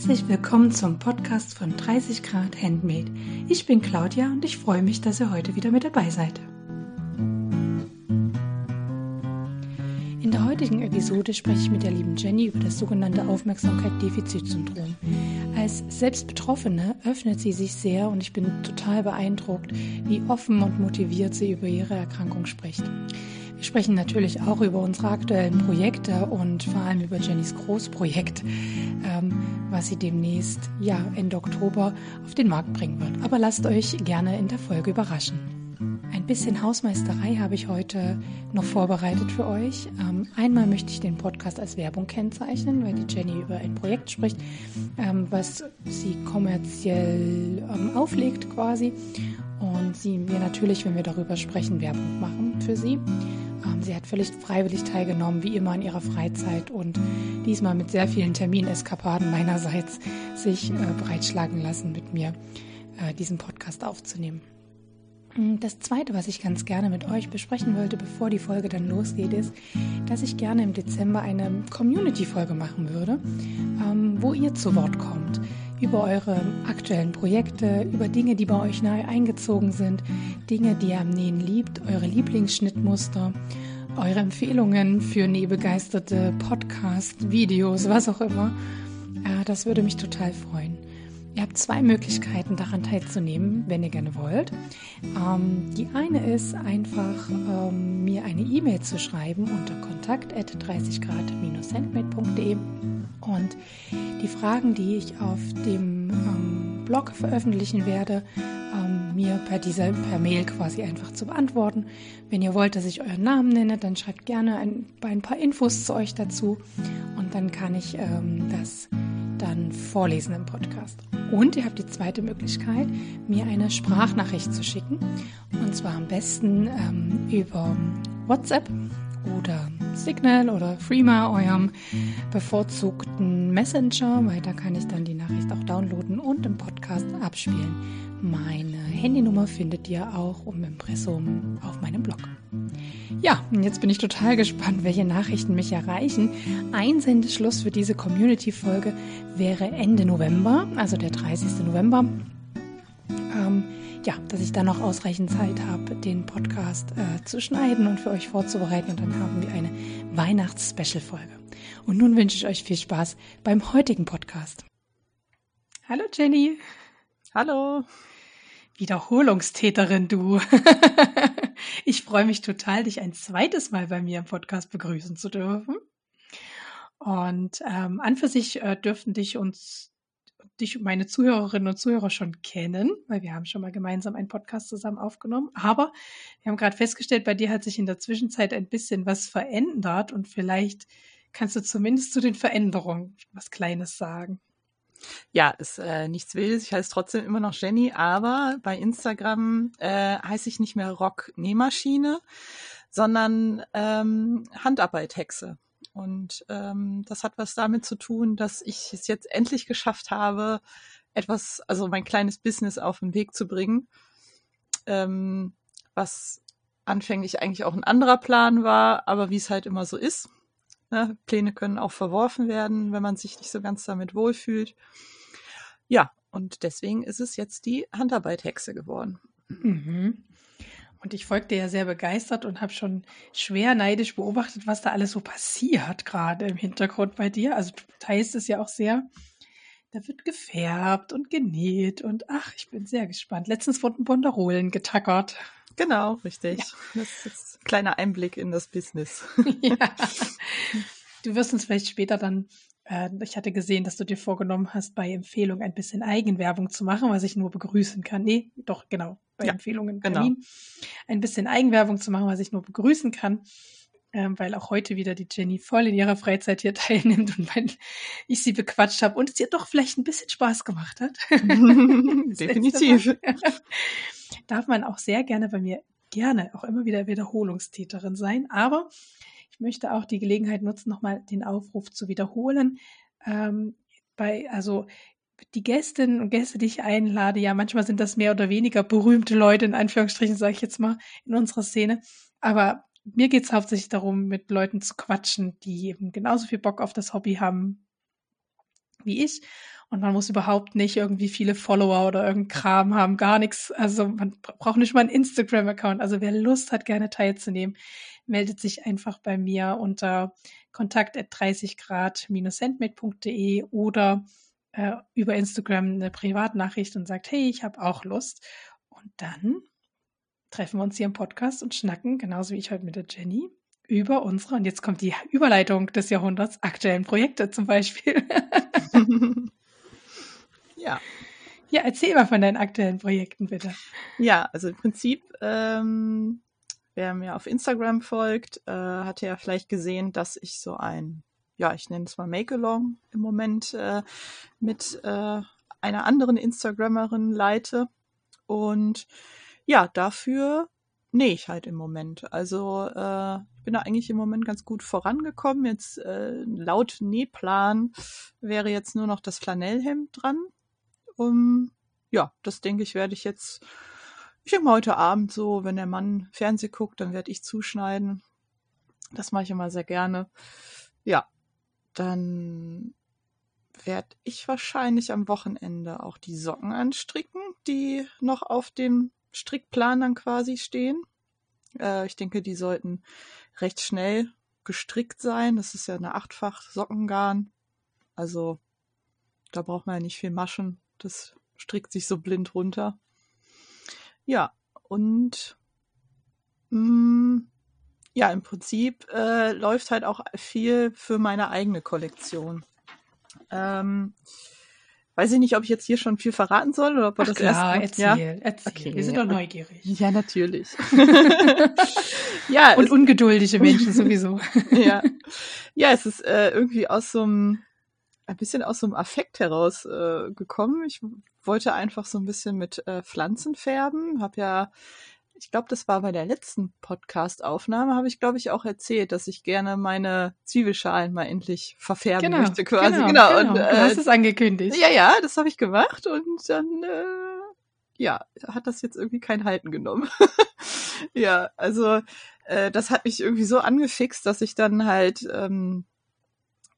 Herzlich willkommen zum Podcast von 30 Grad Handmade. Ich bin Claudia und ich freue mich, dass ihr heute wieder mit dabei seid. In der heutigen Episode spreche ich mit der lieben Jenny über das sogenannte Aufmerksamkeit-Defizit-Syndrom. Als Selbstbetroffene öffnet sie sich sehr und ich bin total beeindruckt, wie offen und motiviert sie über ihre Erkrankung spricht. Wir sprechen natürlich auch über unsere aktuellen Projekte und vor allem über Jennys Großprojekt, ähm, was sie demnächst, ja, Ende Oktober auf den Markt bringen wird. Aber lasst euch gerne in der Folge überraschen. Ein bisschen Hausmeisterei habe ich heute noch vorbereitet für euch. Ähm, einmal möchte ich den Podcast als Werbung kennzeichnen, weil die Jenny über ein Projekt spricht, ähm, was sie kommerziell auflegt quasi. Und sie wir natürlich, wenn wir darüber sprechen, Werbung machen für sie. Sie hat völlig freiwillig teilgenommen, wie immer in ihrer Freizeit und diesmal mit sehr vielen Termineskapaden meinerseits sich äh, breitschlagen lassen, mit mir äh, diesen Podcast aufzunehmen. Mm, das Zweite, was ich ganz gerne mit euch besprechen wollte, bevor die Folge dann losgeht, ist, dass ich gerne im Dezember eine Community-Folge machen würde, ähm, wo ihr zu Wort kommt über eure aktuellen Projekte, über Dinge, die bei euch neu eingezogen sind, Dinge, die ihr am Nähen liebt, eure Lieblingsschnittmuster, eure Empfehlungen für nähbegeisterte Podcast, Videos, was auch immer. Das würde mich total freuen. Ihr habt zwei Möglichkeiten, daran teilzunehmen, wenn ihr gerne wollt. Ähm, die eine ist einfach, ähm, mir eine E-Mail zu schreiben unter kontakt 30 grad-handmade.de und die Fragen, die ich auf dem ähm, Blog veröffentlichen werde, ähm, mir per dieser per Mail quasi einfach zu beantworten. Wenn ihr wollt, dass ich euren Namen nenne, dann schreibt gerne ein, ein paar Infos zu euch dazu und dann kann ich ähm, das dann vorlesen im Podcast. Und ihr habt die zweite Möglichkeit, mir eine Sprachnachricht zu schicken. Und zwar am besten ähm, über WhatsApp oder Signal oder Freema, eurem bevorzugten Messenger, weil da kann ich dann die Nachricht auch downloaden und im Podcast abspielen. Meine Handynummer findet ihr auch um Impressum auf meinem Blog. Ja, und jetzt bin ich total gespannt, welche Nachrichten mich erreichen. Einsendeschluss für diese Community-Folge wäre Ende November, also der 30. November. Ähm, ja, dass ich dann noch ausreichend Zeit habe, den Podcast äh, zu schneiden und für euch vorzubereiten. Und dann haben wir eine Weihnachts-Special-Folge. Und nun wünsche ich euch viel Spaß beim heutigen Podcast. Hallo Jenny. Hallo. Wiederholungstäterin, du. ich freue mich total, dich ein zweites Mal bei mir im Podcast begrüßen zu dürfen. Und ähm, an für sich äh, dürften dich uns dich meine Zuhörerinnen und Zuhörer schon kennen, weil wir haben schon mal gemeinsam einen Podcast zusammen aufgenommen. Aber wir haben gerade festgestellt, bei dir hat sich in der Zwischenzeit ein bisschen was verändert und vielleicht kannst du zumindest zu den Veränderungen was Kleines sagen. Ja, ist äh, nichts Wildes. Ich heiße trotzdem immer noch Jenny, aber bei Instagram äh, heiße ich nicht mehr Rock Nähmaschine, sondern ähm, Handarbeit-Hexe. Und ähm, das hat was damit zu tun, dass ich es jetzt endlich geschafft habe, etwas, also mein kleines Business auf den Weg zu bringen, ähm, was anfänglich eigentlich auch ein anderer Plan war, aber wie es halt immer so ist. Ne? Pläne können auch verworfen werden, wenn man sich nicht so ganz damit wohlfühlt. Ja, und deswegen ist es jetzt die Handarbeit-Hexe geworden. Mhm. Und ich folgte ja sehr begeistert und habe schon schwer neidisch beobachtet, was da alles so passiert, gerade im Hintergrund bei dir. Also du teilst es ja auch sehr. Da wird gefärbt und genäht und ach, ich bin sehr gespannt. Letztens wurden Bonderolen getackert. Genau, richtig. Ja. Das ist ein kleiner Einblick in das Business. ja. Du wirst uns vielleicht später dann ich hatte gesehen, dass du dir vorgenommen hast, bei Empfehlungen ein bisschen Eigenwerbung zu machen, was ich nur begrüßen kann. Nee, doch, genau, bei ja, Empfehlungen genau. ein bisschen Eigenwerbung zu machen, was ich nur begrüßen kann. Ähm, weil auch heute wieder die Jenny voll in ihrer Freizeit hier teilnimmt und weil ich sie bequatscht habe und es ihr doch vielleicht ein bisschen Spaß gemacht hat. Definitiv. Darf man auch sehr gerne bei mir gerne auch immer wieder Wiederholungstäterin sein, aber möchte auch die Gelegenheit nutzen, nochmal den Aufruf zu wiederholen. Ähm, bei, also die Gästinnen und Gäste, die ich einlade, ja, manchmal sind das mehr oder weniger berühmte Leute, in Anführungsstrichen, sage ich jetzt mal, in unserer Szene. Aber mir geht es hauptsächlich darum, mit Leuten zu quatschen, die eben genauso viel Bock auf das Hobby haben wie ich. Und man muss überhaupt nicht irgendwie viele Follower oder irgendein Kram haben, gar nichts. Also man braucht nicht mal einen Instagram-Account. Also wer Lust hat, gerne teilzunehmen, meldet sich einfach bei mir unter kontakt 30 grad-handmade.de oder äh, über Instagram eine Privatnachricht und sagt, hey, ich habe auch Lust. Und dann treffen wir uns hier im Podcast und schnacken, genauso wie ich heute mit der Jenny, über unsere, und jetzt kommt die Überleitung des Jahrhunderts, aktuellen Projekte zum Beispiel. ja. Ja, erzähl mal von deinen aktuellen Projekten, bitte. Ja, also im Prinzip, ähm, wer mir auf Instagram folgt, äh, hat ja vielleicht gesehen, dass ich so ein, ja, ich nenne es mal Make-Along im Moment äh, mit äh, einer anderen Instagrammerin leite. Und ja, dafür nähe ich halt im Moment. Also äh, ich bin da eigentlich im Moment ganz gut vorangekommen. Jetzt äh, laut Nähplan wäre jetzt nur noch das Flanellhemd dran. Um, ja, das denke ich, werde ich jetzt, ich denke mal heute Abend so, wenn der Mann Fernseh guckt, dann werde ich zuschneiden. Das mache ich immer sehr gerne. Ja, dann werde ich wahrscheinlich am Wochenende auch die Socken anstricken, die noch auf dem Strickplan dann quasi stehen. Äh, ich denke, die sollten recht schnell gestrickt sein. Das ist ja eine achtfach Sockengarn. Also da braucht man ja nicht viel Maschen. Das strickt sich so blind runter. Ja, und mm, ja, im Prinzip äh, läuft halt auch viel für meine eigene Kollektion. Ähm, Weiß ich nicht, ob ich jetzt hier schon viel verraten soll oder ob wir Ach das klar, erst. Erzähl, ja? erzähl. Okay. Wir sind doch neugierig. Ja, natürlich. ja. Und ungeduldige Menschen sowieso. ja. Ja, es ist äh, irgendwie aus so einem, ein bisschen aus so einem Affekt heraus äh, gekommen. Ich wollte einfach so ein bisschen mit äh, Pflanzen färben. Hab ja ich glaube, das war bei der letzten Podcast-Aufnahme, habe ich, glaube ich, auch erzählt, dass ich gerne meine Zwiebelschalen mal endlich verfärben genau, möchte, quasi. Genau, genau. genau. Und, äh, du hast es angekündigt. Ja, ja, das habe ich gemacht und dann, äh, ja, hat das jetzt irgendwie kein Halten genommen. ja, also äh, das hat mich irgendwie so angefixt, dass ich dann halt ähm,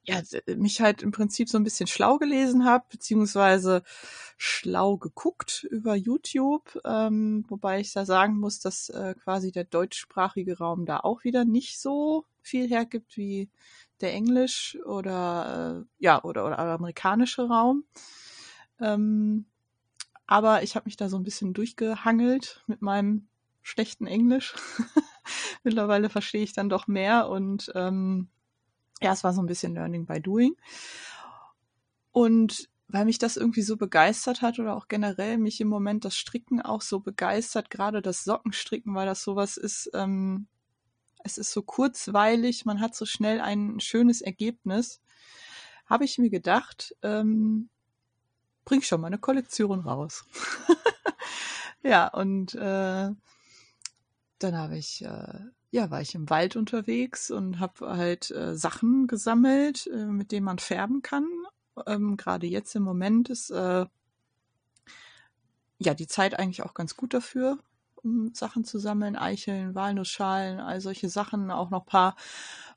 ja, mich halt im Prinzip so ein bisschen schlau gelesen habe, beziehungsweise schlau geguckt über YouTube, ähm, wobei ich da sagen muss, dass äh, quasi der deutschsprachige Raum da auch wieder nicht so viel hergibt wie der englisch oder äh, ja oder oder amerikanische Raum. Ähm, aber ich habe mich da so ein bisschen durchgehangelt mit meinem schlechten Englisch. Mittlerweile verstehe ich dann doch mehr und ähm, ja, es war so ein bisschen Learning by Doing. Und weil mich das irgendwie so begeistert hat oder auch generell mich im Moment das Stricken auch so begeistert, gerade das Sockenstricken, weil das sowas ist, ähm, es ist so kurzweilig, man hat so schnell ein schönes Ergebnis, habe ich mir gedacht, ähm, bring schon mal eine Kollektion raus. ja, und äh, dann habe ich äh, ja, war ich im Wald unterwegs und habe halt äh, Sachen gesammelt, äh, mit denen man färben kann. Ähm, Gerade jetzt im Moment ist äh, ja die Zeit eigentlich auch ganz gut dafür, um Sachen zu sammeln. Eicheln, Walnussschalen, all solche Sachen, auch noch paar,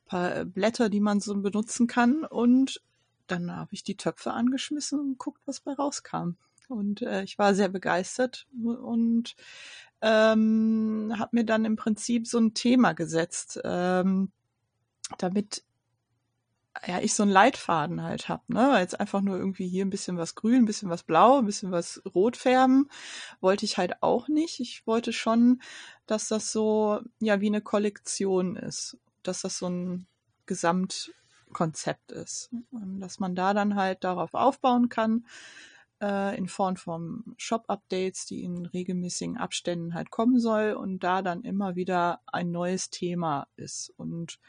paar äh, Blätter, die man so benutzen kann. Und dann habe ich die Töpfe angeschmissen und geguckt, was bei rauskam. Und äh, ich war sehr begeistert und ähm, habe mir dann im Prinzip so ein Thema gesetzt, ähm, damit ja ich so einen Leitfaden halt hab, ne? Jetzt einfach nur irgendwie hier ein bisschen was grün, ein bisschen was blau, ein bisschen was rot färben, wollte ich halt auch nicht. Ich wollte schon, dass das so ja wie eine Kollektion ist, dass das so ein Gesamtkonzept ist, dass man da dann halt darauf aufbauen kann äh, in Form von Shop-Updates, die in regelmäßigen Abständen halt kommen soll und da dann immer wieder ein neues Thema ist. Und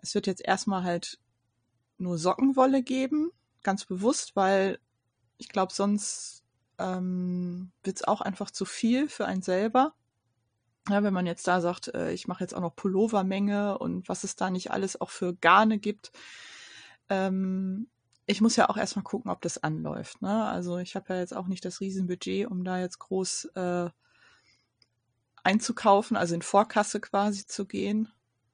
es wird jetzt erstmal halt nur Sockenwolle geben, ganz bewusst, weil ich glaube, sonst ähm, wird es auch einfach zu viel für einen selber. Ja, wenn man jetzt da sagt, äh, ich mache jetzt auch noch Pullovermenge und was es da nicht alles auch für Garne gibt, ähm, ich muss ja auch erstmal gucken, ob das anläuft. Ne? Also ich habe ja jetzt auch nicht das Riesenbudget, um da jetzt groß äh, einzukaufen, also in Vorkasse quasi zu gehen.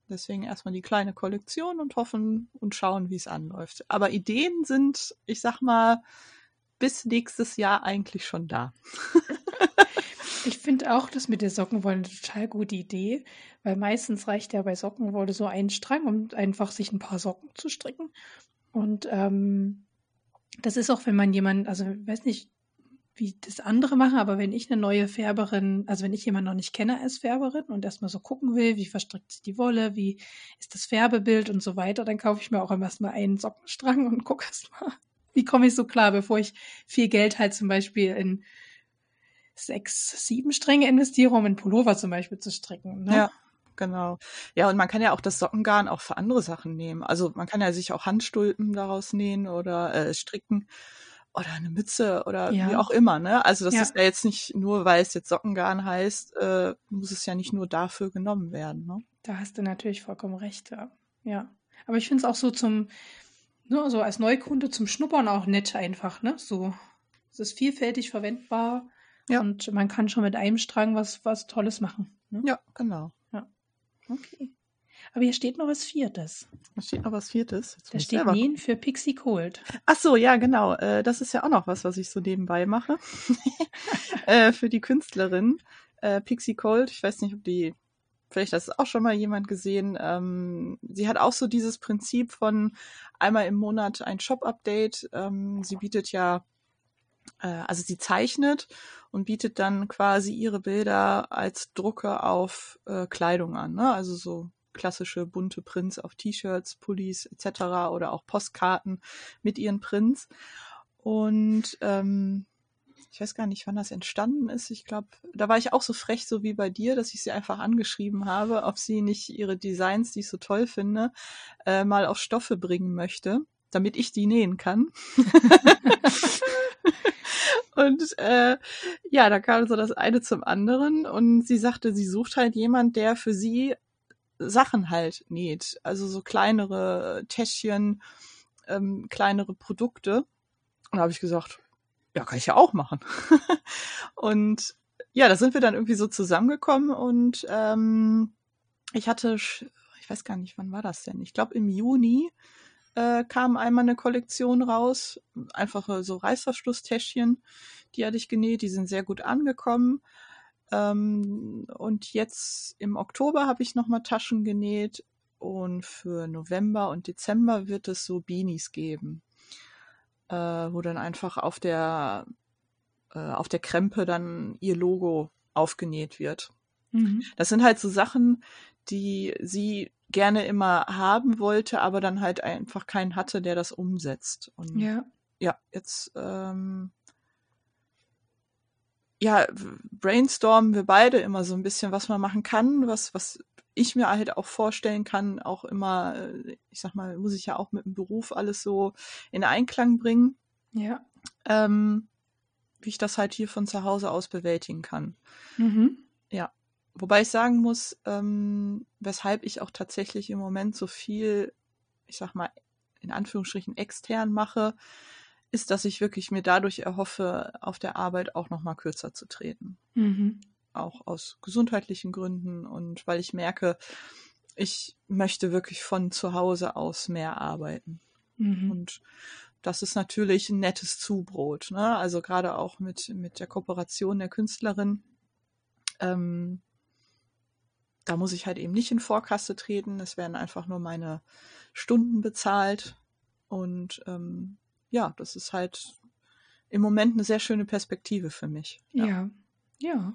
Deswegen erstmal die kleine Kollektion und hoffen und schauen, wie es anläuft. Aber Ideen sind, ich sag mal, bis nächstes Jahr eigentlich schon da. Ich finde auch das mit der Sockenwolle eine total gute Idee, weil meistens reicht ja bei Sockenwolle so ein Strang, um einfach sich ein paar Socken zu stricken. Und ähm, das ist auch, wenn man jemanden, also ich weiß nicht, wie das andere machen, aber wenn ich eine neue Färberin, also wenn ich jemanden noch nicht kenne als Färberin und erstmal so gucken will, wie verstrickt sich die Wolle, wie ist das Färbebild und so weiter, dann kaufe ich mir auch erstmal einen Sockenstrang und gucke erstmal, wie komme ich so klar, bevor ich viel Geld halt zum Beispiel in sechs, sieben Stränge investiere, um einen Pullover zum Beispiel zu stricken. Ne? Ja, genau. Ja, und man kann ja auch das Sockengarn auch für andere Sachen nehmen. Also man kann ja sich auch Handstulpen daraus nähen oder äh, stricken oder eine Mütze oder ja. wie auch immer. Ne? Also das ja. ist ja jetzt nicht nur, weil es jetzt Sockengarn heißt, äh, muss es ja nicht nur dafür genommen werden. Ne? Da hast du natürlich vollkommen recht. Ja. ja. Aber ich finde es auch so zum, ne, so als Neukunde zum Schnuppern auch nett einfach. Ne? So, es ist vielfältig verwendbar ja. Und man kann schon mit einem Strang was, was Tolles machen. Ne? Ja, genau. Okay. Aber hier steht noch was Viertes. Da steht noch was Viertes. Jetzt da steht Nähen für Pixie Cold. Ach so, ja, genau. Äh, das ist ja auch noch was, was ich so nebenbei mache. äh, für die Künstlerin. Äh, Pixie Cold, ich weiß nicht, ob die, vielleicht hat es auch schon mal jemand gesehen. Ähm, sie hat auch so dieses Prinzip von einmal im Monat ein Shop-Update. Ähm, sie bietet ja äh, also sie zeichnet und bietet dann quasi ihre Bilder als Drucke auf äh, Kleidung an, ne? Also so klassische bunte Prints auf T-Shirts, Pullis etc. oder auch Postkarten mit ihren Prints. Und ähm, ich weiß gar nicht, wann das entstanden ist. Ich glaube, da war ich auch so frech, so wie bei dir, dass ich sie einfach angeschrieben habe, ob sie nicht ihre Designs, die ich so toll finde, äh, mal auf Stoffe bringen möchte, damit ich die nähen kann. Und äh, ja, da kam so das eine zum anderen und sie sagte, sie sucht halt jemand, der für sie Sachen halt näht. Also so kleinere Täschchen, ähm, kleinere Produkte. Und da habe ich gesagt, ja, kann ich ja auch machen. und ja, da sind wir dann irgendwie so zusammengekommen und ähm, ich hatte, ich weiß gar nicht, wann war das denn? Ich glaube im Juni äh, kam einmal eine Kollektion raus. Einfache so Reißverschlusstäschchen, die hatte ich genäht, die sind sehr gut angekommen. Ähm, und jetzt im Oktober habe ich nochmal Taschen genäht und für November und Dezember wird es so Beanies geben, äh, wo dann einfach auf der, äh, auf der Krempe dann ihr Logo aufgenäht wird. Mhm. Das sind halt so Sachen, die sie gerne immer haben wollte, aber dann halt einfach keinen hatte, der das umsetzt. Und ja, ja jetzt ähm, ja, brainstormen wir beide immer so ein bisschen, was man machen kann, was, was ich mir halt auch vorstellen kann, auch immer, äh, ich sag mal, muss ich ja auch mit dem Beruf alles so in Einklang bringen. Ja. Ähm, wie ich das halt hier von zu Hause aus bewältigen kann. Mhm. Ja. Wobei ich sagen muss, ähm, weshalb ich auch tatsächlich im Moment so viel, ich sag mal, in Anführungsstrichen extern mache, ist, dass ich wirklich mir dadurch erhoffe, auf der Arbeit auch noch mal kürzer zu treten. Mhm. Auch aus gesundheitlichen Gründen und weil ich merke, ich möchte wirklich von zu Hause aus mehr arbeiten. Mhm. Und das ist natürlich ein nettes Zubrot. Ne? Also gerade auch mit, mit der Kooperation der Künstlerin. Ähm, da muss ich halt eben nicht in Vorkasse treten. Es werden einfach nur meine Stunden bezahlt. Und ähm, ja, das ist halt im Moment eine sehr schöne Perspektive für mich. Ja, ja. Ja,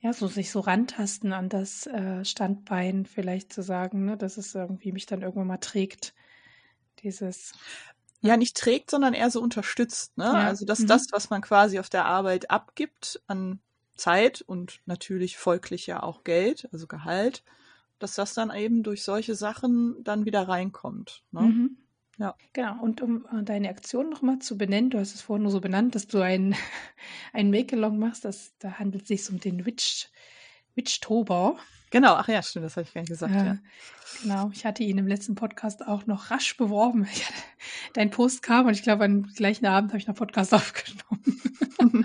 ja so sich so rantasten an das äh, Standbein vielleicht zu sagen, ne, dass es irgendwie mich dann irgendwann mal trägt. Dieses. Ja, nicht trägt, sondern eher so unterstützt. Ne? Ja. Also dass mhm. das, was man quasi auf der Arbeit abgibt an Zeit und natürlich folglich ja auch Geld, also Gehalt, dass das dann eben durch solche Sachen dann wieder reinkommt. Ne? Mhm. Ja. Genau, und um äh, deine Aktion nochmal zu benennen, du hast es vorhin nur so benannt, dass du ein, ein Make-Along machst, das, da handelt es sich um den Witch, Witchtober. Genau, ach ja, stimmt, das habe ich gar nicht gesagt, äh, ja. Genau, ich hatte ihn im letzten Podcast auch noch rasch beworben. dein Post kam und ich glaube, am gleichen Abend habe ich noch Podcast aufgenommen.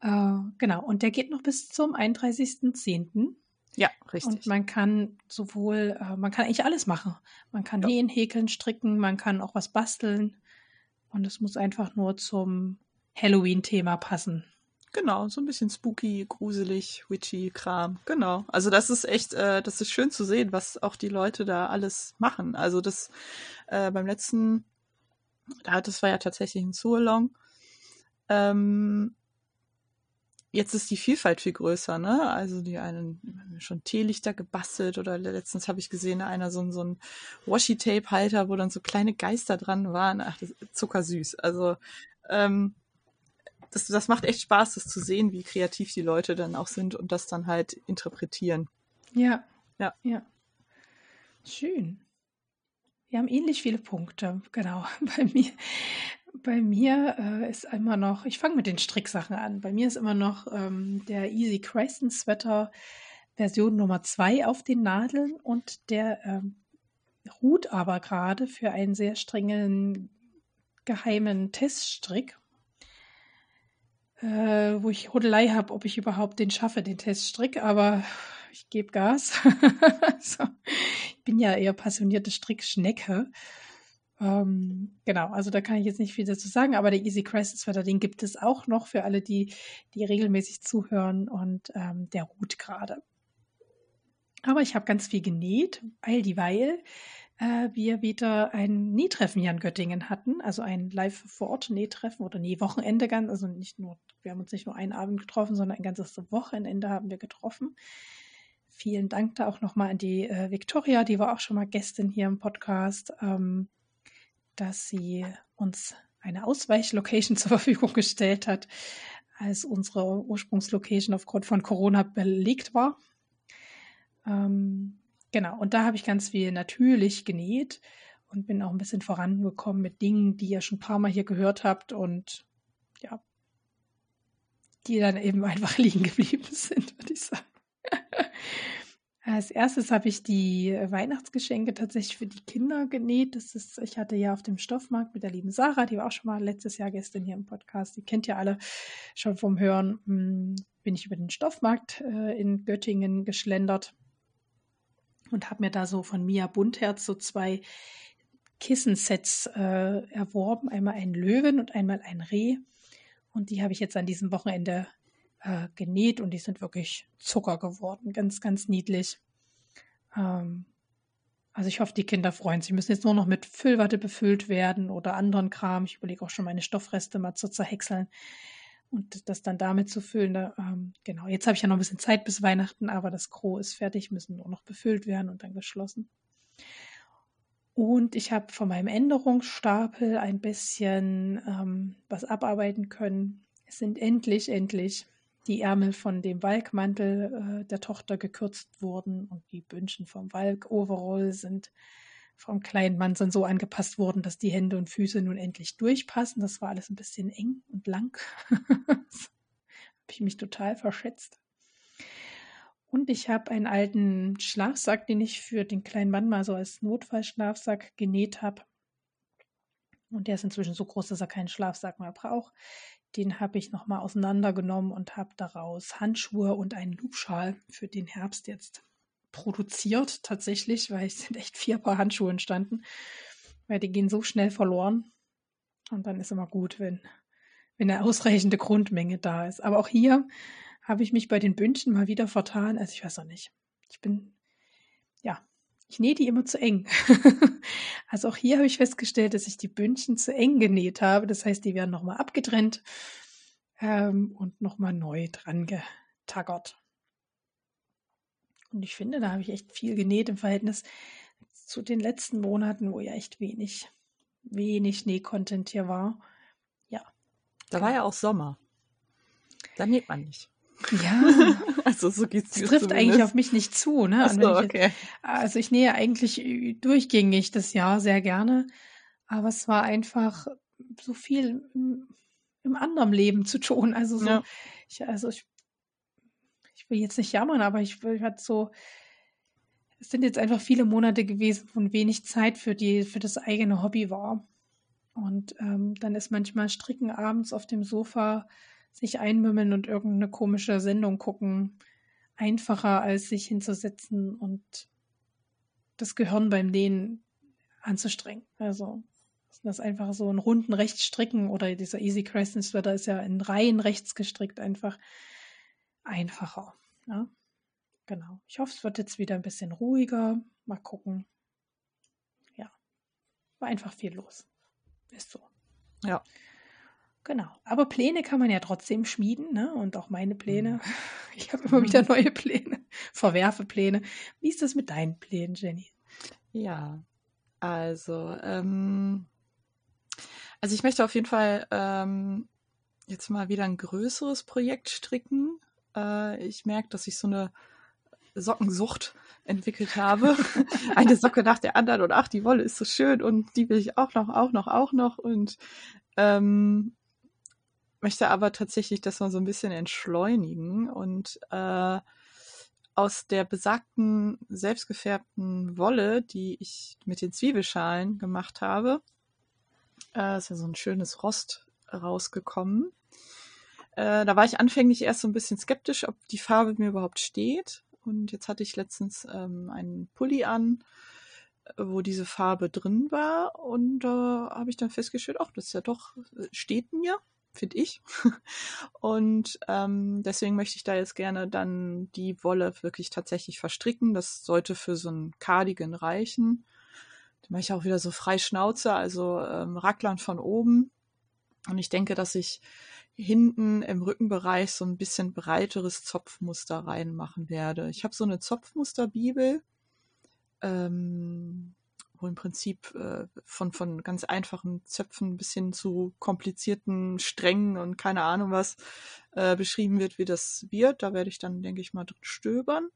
Äh, genau, und der geht noch bis zum 31.10. Ja, richtig. Und man kann sowohl, äh, man kann eigentlich alles machen. Man kann ja. nähen, häkeln, stricken, man kann auch was basteln. Und es muss einfach nur zum Halloween-Thema passen. Genau, so ein bisschen spooky, gruselig, witchy Kram. Genau. Also das ist echt, äh, das ist schön zu sehen, was auch die Leute da alles machen. Also das äh, beim letzten, das war ja tatsächlich ein Sualong. Ähm, jetzt ist die Vielfalt viel größer, ne? Also die einen schon Teelichter gebastelt oder letztens habe ich gesehen, einer so, so ein Washi-Tape-Halter, wo dann so kleine Geister dran waren. Ach, das ist zuckersüß. Also ähm, das, das macht echt Spaß, das zu sehen, wie kreativ die Leute dann auch sind und das dann halt interpretieren. Ja. Ja. Ja. Schön. Wir haben ähnlich viele Punkte, genau. Bei mir, bei mir äh, ist immer noch, ich fange mit den Stricksachen an. Bei mir ist immer noch ähm, der Easy Crescent Sweater Version Nummer 2 auf den Nadeln und der ähm, ruht aber gerade für einen sehr strengen geheimen Teststrick äh, wo ich Hudelei habe, ob ich überhaupt den schaffe, den Teststrick, aber ich gebe Gas. so. Ich bin ja eher passionierte Strickschnecke. Ähm, genau, also da kann ich jetzt nicht viel dazu sagen, aber der Easy Crisis Sweater, den gibt es auch noch für alle, die, die regelmäßig zuhören und ähm, der ruht gerade. Aber ich habe ganz viel genäht, all dieweil äh, wir wieder ein Nähtreffen hier in Göttingen hatten, also ein Live-vor-Ort-Nähtreffen oder Nee-Wochenende ganz, also nicht nur, wir haben uns nicht nur einen Abend getroffen, sondern ein ganzes Wochenende haben wir getroffen. Vielen Dank da auch nochmal an die äh, Victoria, die war auch schon mal Gästin hier im Podcast, ähm, dass sie uns eine Ausweichlocation zur Verfügung gestellt hat, als unsere Ursprungslocation aufgrund von Corona belegt war. Ähm, Genau, und da habe ich ganz viel natürlich genäht und bin auch ein bisschen vorangekommen mit Dingen, die ihr schon ein paar Mal hier gehört habt und ja, die dann eben einfach liegen geblieben sind, würde ich sagen. Als erstes habe ich die Weihnachtsgeschenke tatsächlich für die Kinder genäht. Das ist, ich hatte ja auf dem Stoffmarkt mit der lieben Sarah, die war auch schon mal letztes Jahr gestern hier im Podcast. Die kennt ja alle schon vom Hören. Hm, bin ich über den Stoffmarkt äh, in Göttingen geschlendert und habe mir da so von Mia Buntherz so zwei Kissensets äh, erworben. Einmal ein Löwen und einmal ein Reh. Und die habe ich jetzt an diesem Wochenende äh, genäht und die sind wirklich Zucker geworden. Ganz, ganz niedlich. Ähm, also ich hoffe, die Kinder freuen sich. Müssen jetzt nur noch mit Füllwatte befüllt werden oder anderen Kram. Ich überlege auch schon meine Stoffreste mal zu zerhäckseln und das dann damit zu füllen. Da, ähm, genau, jetzt habe ich ja noch ein bisschen Zeit bis Weihnachten, aber das Gros ist fertig, müssen nur noch befüllt werden und dann geschlossen. Und ich habe von meinem Änderungsstapel ein bisschen ähm, was abarbeiten können. Es sind endlich, endlich die Ärmel von dem Walkmantel äh, der Tochter gekürzt worden und die Bündchen vom Walk-Overall sind vom kleinen Mann sind so angepasst worden, dass die Hände und Füße nun endlich durchpassen. Das war alles ein bisschen eng und lang. habe ich mich total verschätzt. Und ich habe einen alten Schlafsack, den ich für den kleinen Mann mal so als Notfallschlafsack genäht habe. Und der ist inzwischen so groß, dass er keinen Schlafsack mehr braucht. Den habe ich nochmal auseinandergenommen und habe daraus Handschuhe und einen Loopschal für den Herbst jetzt produziert tatsächlich, weil es sind echt vier Paar Handschuhe entstanden, weil die gehen so schnell verloren. Und dann ist immer gut, wenn, wenn eine ausreichende Grundmenge da ist. Aber auch hier habe ich mich bei den Bündchen mal wieder vertan. Also ich weiß auch nicht. Ich bin, ja, ich nähe die immer zu eng. also auch hier habe ich festgestellt, dass ich die Bündchen zu eng genäht habe. Das heißt, die werden nochmal abgetrennt ähm, und nochmal neu dran getaggert. Und ich finde, da habe ich echt viel genäht im Verhältnis zu den letzten Monaten, wo ja echt wenig, wenig Näh-Content hier war. Ja. Da war ja auch Sommer. Da näht man nicht. Ja, also so geht's Das trifft zumindest. eigentlich auf mich nicht zu, ne? So, ich okay. Also ich nähe eigentlich durchgängig das Jahr sehr gerne, aber es war einfach so viel im, im anderen Leben zu tun. Also so, ja. ich, also ich ich will jetzt nicht jammern, aber ich, ich hatte so, es sind jetzt einfach viele Monate gewesen, wo wenig Zeit für die, für das eigene Hobby war. Und ähm, dann ist manchmal Stricken abends auf dem Sofa, sich einmümmeln und irgendeine komische Sendung gucken, einfacher, als sich hinzusetzen und das Gehirn beim Nähen anzustrengen. Also das einfach so einen runden rechts stricken oder dieser Easy Crescent Sweater ist ja in Reihen rechts gestrickt, einfach einfacher. Ja? Genau. Ich hoffe, es wird jetzt wieder ein bisschen ruhiger. Mal gucken. Ja. War einfach viel los. Ist so. Ja. Genau. Aber Pläne kann man ja trotzdem schmieden, ne? Und auch meine Pläne. Mhm. Ich habe immer wieder neue Pläne, verwerfe Pläne. Wie ist das mit deinen Plänen, Jenny? Ja, also, ähm, also ich möchte auf jeden Fall ähm, jetzt mal wieder ein größeres Projekt stricken. Äh, ich merke, dass ich so eine Sockensucht entwickelt habe. Eine Socke nach der anderen und ach, die Wolle ist so schön und die will ich auch noch, auch noch, auch noch und ähm, möchte aber tatsächlich das mal so ein bisschen entschleunigen und äh, aus der besagten selbstgefärbten Wolle, die ich mit den Zwiebelschalen gemacht habe, äh, ist ja so ein schönes Rost rausgekommen. Äh, da war ich anfänglich erst so ein bisschen skeptisch, ob die Farbe mir überhaupt steht. Und jetzt hatte ich letztens ähm, einen Pulli an, wo diese Farbe drin war. Und da äh, habe ich dann festgestellt, ach, das ist ja doch, äh, steht mir, finde ich. und ähm, deswegen möchte ich da jetzt gerne dann die Wolle wirklich tatsächlich verstricken. Das sollte für so ein Cardigan reichen. Da mache ich auch wieder so frei Schnauze, also ähm, Racklern von oben. Und ich denke, dass ich hinten im Rückenbereich so ein bisschen breiteres Zopfmuster reinmachen werde. Ich habe so eine Zopfmusterbibel, ähm, wo im Prinzip äh, von, von ganz einfachen Zöpfen bis hin zu komplizierten Strängen und keine Ahnung was äh, beschrieben wird, wie das wird. Da werde ich dann, denke ich mal, drin stöbern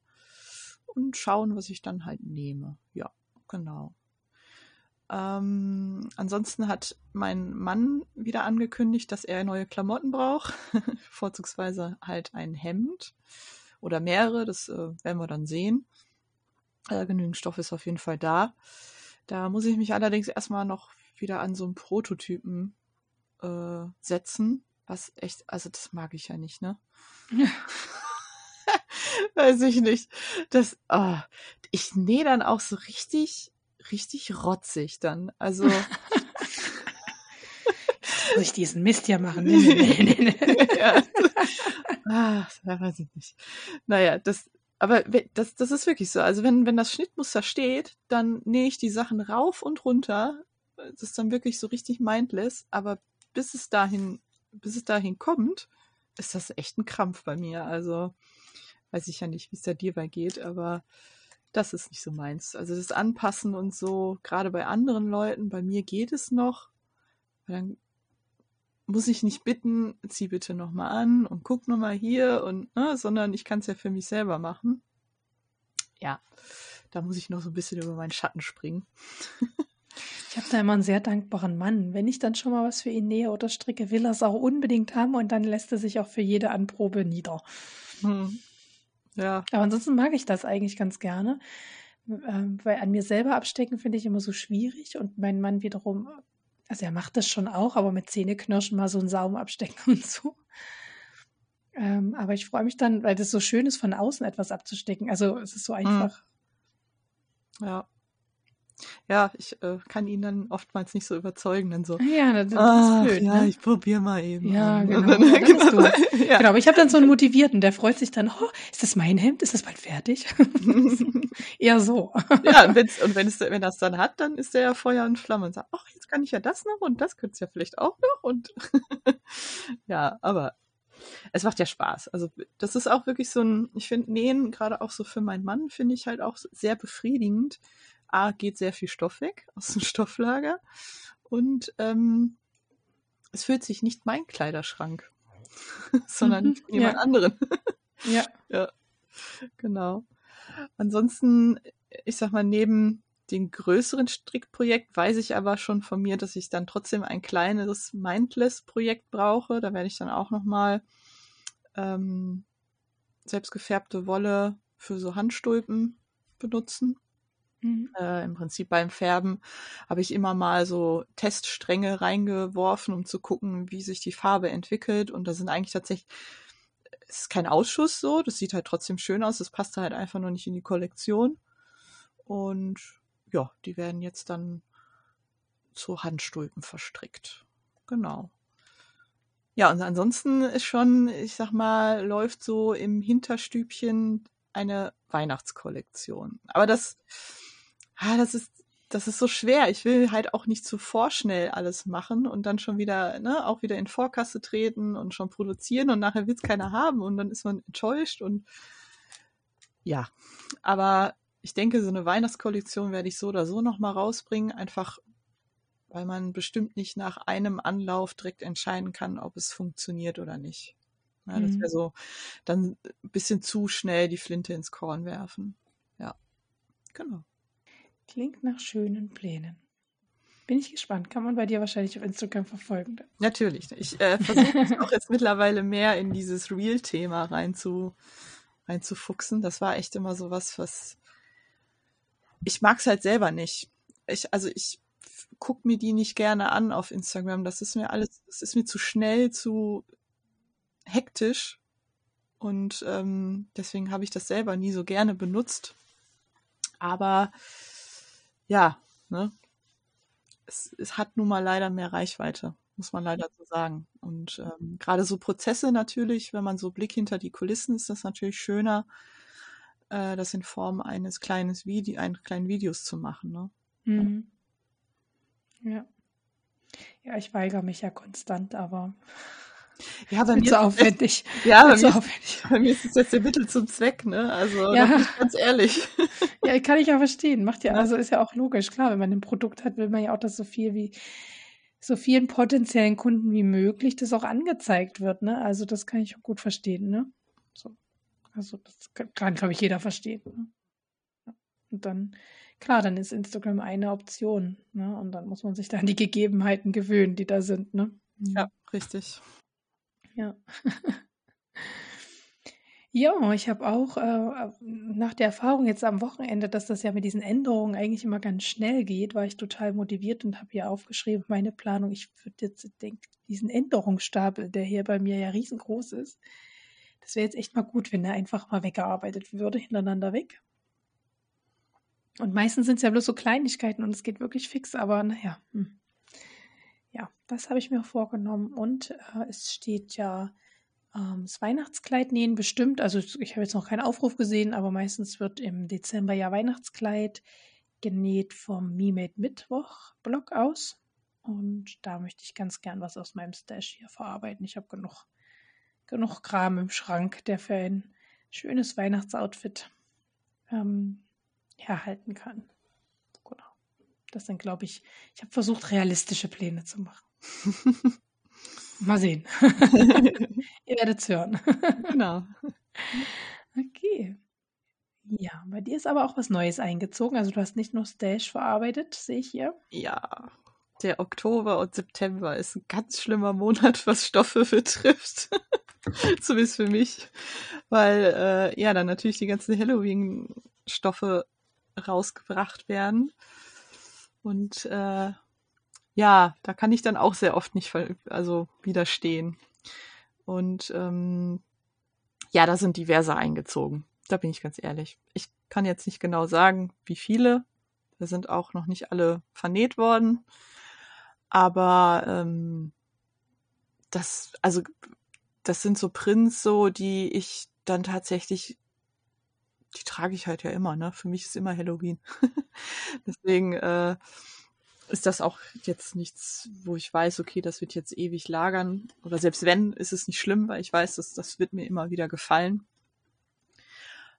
und schauen, was ich dann halt nehme. Ja, genau. Ähm, ansonsten hat mein Mann wieder angekündigt, dass er neue Klamotten braucht, vorzugsweise halt ein Hemd oder mehrere, das äh, werden wir dann sehen. Äh, genügend Stoff ist auf jeden Fall da. Da muss ich mich allerdings erstmal noch wieder an so einen Prototypen äh, setzen, was echt, also das mag ich ja nicht, ne? Weiß ich nicht. Das, oh, ich nähe dann auch so richtig richtig rotzig dann. Also. Muss ich diesen Mist ja machen? Nee, nee, nee, nee. ja. Ah, weiß ich nicht. Naja, das, aber das, das ist wirklich so. Also wenn, wenn das Schnittmuster steht, dann nähe ich die Sachen rauf und runter. Das ist dann wirklich so richtig mindless. Aber bis es dahin, bis es dahin kommt, ist das echt ein Krampf bei mir. Also weiß ich ja nicht, wie es da dir bei geht, aber das ist nicht so meins. Also das Anpassen und so, gerade bei anderen Leuten, bei mir geht es noch. Dann muss ich nicht bitten, zieh bitte nochmal an und guck nochmal hier und, ne, sondern ich kann es ja für mich selber machen. Ja, da muss ich noch so ein bisschen über meinen Schatten springen. Ich habe da immer einen sehr dankbaren Mann. Wenn ich dann schon mal was für ihn nähe oder stricke, will er es auch unbedingt haben und dann lässt er sich auch für jede Anprobe nieder. Hm. Ja. Aber ansonsten mag ich das eigentlich ganz gerne. Ähm, weil an mir selber abstecken finde ich immer so schwierig und mein Mann wiederum, also er macht das schon auch, aber mit Zähneknirschen mal so einen Saum abstecken und so. Ähm, aber ich freue mich dann, weil das so schön ist, von außen etwas abzustecken. Also es ist so mhm. einfach. Ja ja, ich äh, kann ihn dann oftmals nicht so überzeugen. Dann so, ja, das, das ah, ist blöd. Ja, ne? ich probiere mal eben. Ja, genau. Dann, ja, genau. ja. genau. Aber ich habe dann so einen Motivierten, der freut sich dann, oh, ist das mein Hemd? Ist das bald fertig? Eher so. ja, und, wenn's, und wenn, es, wenn das dann hat, dann ist der ja Feuer und Flamme und sagt, ach, jetzt kann ich ja das noch und das könnte es ja vielleicht auch noch. Und ja, aber es macht ja Spaß. Also das ist auch wirklich so ein, ich finde Nähen gerade auch so für meinen Mann finde ich halt auch sehr befriedigend, A, geht sehr viel Stoff weg aus dem Stofflager und ähm, es fühlt sich nicht mein Kleiderschrank, sondern mhm, jemand ja. anderen. ja. Ja, genau. Ansonsten, ich sag mal, neben dem größeren Strickprojekt weiß ich aber schon von mir, dass ich dann trotzdem ein kleineres Mindless-Projekt brauche. Da werde ich dann auch nochmal ähm, selbstgefärbte Wolle für so Handstulpen benutzen. Mhm. Äh, Im Prinzip beim Färben habe ich immer mal so Teststränge reingeworfen, um zu gucken, wie sich die Farbe entwickelt. Und da sind eigentlich tatsächlich es ist kein Ausschuss so, das sieht halt trotzdem schön aus, das passt halt einfach noch nicht in die Kollektion. Und ja, die werden jetzt dann zu Handstulpen verstrickt. Genau. Ja, und ansonsten ist schon, ich sag mal, läuft so im Hinterstübchen eine Weihnachtskollektion. Aber das, ah, das ist, das ist so schwer. Ich will halt auch nicht zu vorschnell alles machen und dann schon wieder, ne, auch wieder in Vorkasse treten und schon produzieren und nachher will es keiner haben und dann ist man enttäuscht und ja. Aber ich denke, so eine Weihnachtskollektion werde ich so oder so nochmal rausbringen, einfach weil man bestimmt nicht nach einem Anlauf direkt entscheiden kann, ob es funktioniert oder nicht. Ja, das Mhm. wäre so dann ein bisschen zu schnell die Flinte ins Korn werfen. Ja, genau. Klingt nach schönen Plänen. Bin ich gespannt. Kann man bei dir wahrscheinlich auf Instagram verfolgen. dann. Natürlich. Ich äh, versuche auch jetzt mittlerweile mehr in dieses Real-Thema rein zu, reinzufuchsen. Das war echt immer so was, was ich mag es halt selber nicht. Ich, also ich guck mir die nicht gerne an auf Instagram. Das ist mir alles, das ist mir zu schnell, zu hektisch. Und ähm, deswegen habe ich das selber nie so gerne benutzt. Aber ja, ne? Es, es hat nun mal leider mehr Reichweite, muss man leider so sagen. Und ähm, gerade so Prozesse natürlich, wenn man so Blick hinter die Kulissen, ist das natürlich schöner, äh, das in Form eines kleines Video, eines kleinen Videos zu machen. Ne? Mhm. Ja. Ja, ich weigere mich ja konstant, aber Ja, bei mir, so ist es, aufwendig. ja, bei so mir, ist, aufwendig. bei mir ist es jetzt der Mittel zum Zweck, ne? Also, Ja. ganz ehrlich. Ja, kann ich ja verstehen. Macht ja, also ist ja auch logisch. Klar, wenn man ein Produkt hat, will man ja auch, dass so viel wie, so vielen potenziellen Kunden wie möglich das auch angezeigt wird, ne? Also das kann ich auch gut verstehen, ne? So. Also das kann, glaube ich, jeder verstehen. Ne? Und dann, klar, dann ist Instagram eine Option, ne? Und dann muss man sich da an die Gegebenheiten gewöhnen, die da sind, ne? Ja, Mhm. richtig. Ja. Ja, ich habe auch äh, nach der Erfahrung jetzt am Wochenende, dass das ja mit diesen Änderungen eigentlich immer ganz schnell geht, war ich total motiviert und habe hier aufgeschrieben, meine Planung. Ich würde jetzt denken, diesen Änderungsstapel, der hier bei mir ja riesengroß ist, das wäre jetzt echt mal gut, wenn der einfach mal weggearbeitet würde, hintereinander weg. Und meistens sind es ja bloß so Kleinigkeiten und es geht wirklich fix, aber naja. Hm. Ja, das habe ich mir vorgenommen und äh, es steht ja ähm, das Weihnachtskleid nähen bestimmt. Also ich habe jetzt noch keinen Aufruf gesehen, aber meistens wird im Dezember ja Weihnachtskleid genäht vom Me Made Mittwoch Blog aus. Und da möchte ich ganz gern was aus meinem Stash hier verarbeiten. Ich habe genug, genug Kram im Schrank, der für ein schönes Weihnachtsoutfit ähm, herhalten kann. Das sind, glaube ich, ich habe versucht, realistische Pläne zu machen. Mal sehen. Ihr werdet es hören. Genau. Okay. Ja, bei dir ist aber auch was Neues eingezogen. Also du hast nicht nur Stash verarbeitet, sehe ich hier. Ja, der Oktober und September ist ein ganz schlimmer Monat, was Stoffe betrifft. Zumindest für mich. Weil äh, ja dann natürlich die ganzen Halloween-Stoffe rausgebracht werden. Und äh, ja, da kann ich dann auch sehr oft nicht also widerstehen. Und ähm, ja, da sind diverse eingezogen. Da bin ich ganz ehrlich. Ich kann jetzt nicht genau sagen, wie viele. Da sind auch noch nicht alle vernäht worden. Aber ähm, das, also das sind so Prints, so die ich dann tatsächlich, die trage ich halt ja immer, ne? Für mich ist immer Halloween. Deswegen äh, ist das auch jetzt nichts, wo ich weiß, okay, das wird jetzt ewig lagern. Oder selbst wenn, ist es nicht schlimm, weil ich weiß, dass das wird mir immer wieder gefallen.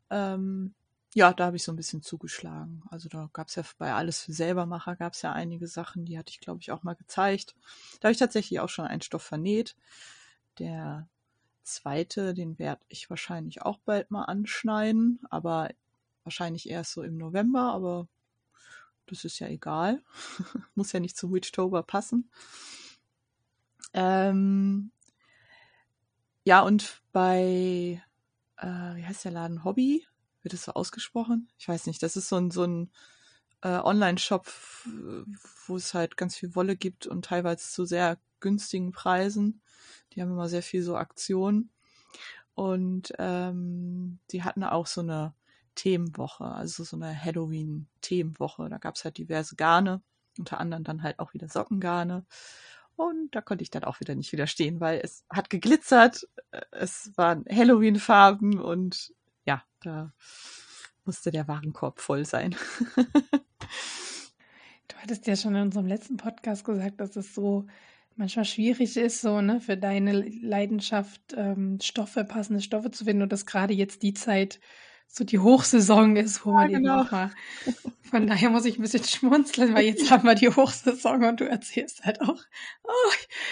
Ähm, ja, da habe ich so ein bisschen zugeschlagen. Also da gab es ja bei Alles für Selbermacher gab es ja einige Sachen, die hatte ich, glaube ich, auch mal gezeigt. Da habe ich tatsächlich auch schon einen Stoff vernäht. Der zweite, den werde ich wahrscheinlich auch bald mal anschneiden, aber wahrscheinlich erst so im November, aber das ist ja egal. Muss ja nicht zu Witchtober passen. Ähm, ja, und bei, äh, wie heißt der Laden? Hobby? Wird das so ausgesprochen? Ich weiß nicht. Das ist so ein, so ein äh, Online-Shop, wo es halt ganz viel Wolle gibt und teilweise zu sehr günstigen Preisen. Die haben immer sehr viel so Aktionen. Und ähm, die hatten auch so eine Themenwoche, also so eine Halloween-Themenwoche. Da gab es halt diverse Garne, unter anderem dann halt auch wieder Sockengarne. Und da konnte ich dann auch wieder nicht widerstehen, weil es hat geglitzert, es waren Halloween-Farben und ja, da musste der Warenkorb voll sein. du hattest ja schon in unserem letzten Podcast gesagt, dass es so manchmal schwierig ist, so ne, für deine Leidenschaft ähm, Stoffe, passende Stoffe zu finden und dass gerade jetzt die Zeit so die Hochsaison ist, wo man ja, genau. eben auch mal. Von daher muss ich ein bisschen schmunzeln, weil jetzt haben wir die Hochsaison und du erzählst halt auch, oh,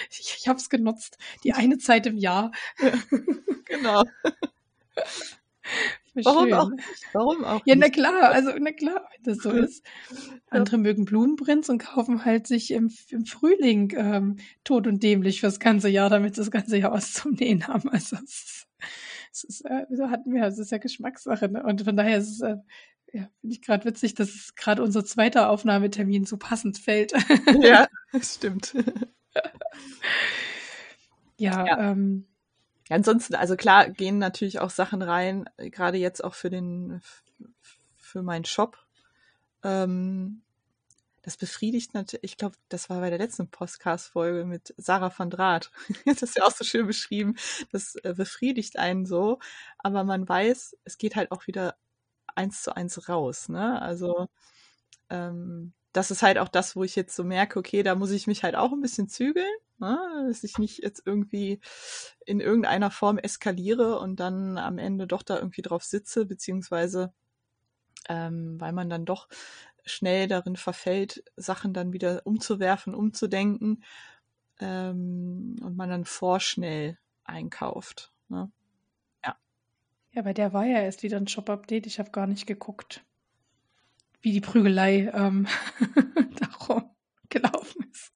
ich, ich habe es genutzt. Die eine Zeit im Jahr. Ja, genau. Warum auch? Warum auch Ja, na klar, also na klar, wenn das so ist. Andere ja. mögen Blumenprinz und kaufen halt sich im, im Frühling ähm, tot und dämlich fürs ganze Jahr, damit sie das ganze Jahr was zum Nähen haben. Also es ist, es ist äh, so hatten wir, es ist ja Geschmackssache. Ne? Und von daher ist es, äh, ja, finde ich gerade witzig, dass gerade unser zweiter Aufnahmetermin so passend fällt. Ja, das stimmt. ja, ja. Ähm, ansonsten, also klar, gehen natürlich auch Sachen rein, gerade jetzt auch für den, für meinen Shop. Ähm, das befriedigt natürlich, ich glaube, das war bei der letzten Podcast-Folge mit Sarah van Draht. das ist ja auch so schön beschrieben. Das äh, befriedigt einen so, aber man weiß, es geht halt auch wieder eins zu eins raus, ne? Also, ähm, das ist halt auch das, wo ich jetzt so merke, okay, da muss ich mich halt auch ein bisschen zügeln, ne? dass ich nicht jetzt irgendwie in irgendeiner Form eskaliere und dann am Ende doch da irgendwie drauf sitze, beziehungsweise ähm, weil man dann doch schnell darin verfällt, Sachen dann wieder umzuwerfen, umzudenken ähm, und man dann vorschnell einkauft. Ne? Ja. Ja, bei der war ja erst wieder ein Shop-Update. Ich habe gar nicht geguckt, wie die Prügelei ähm, darum gelaufen ist.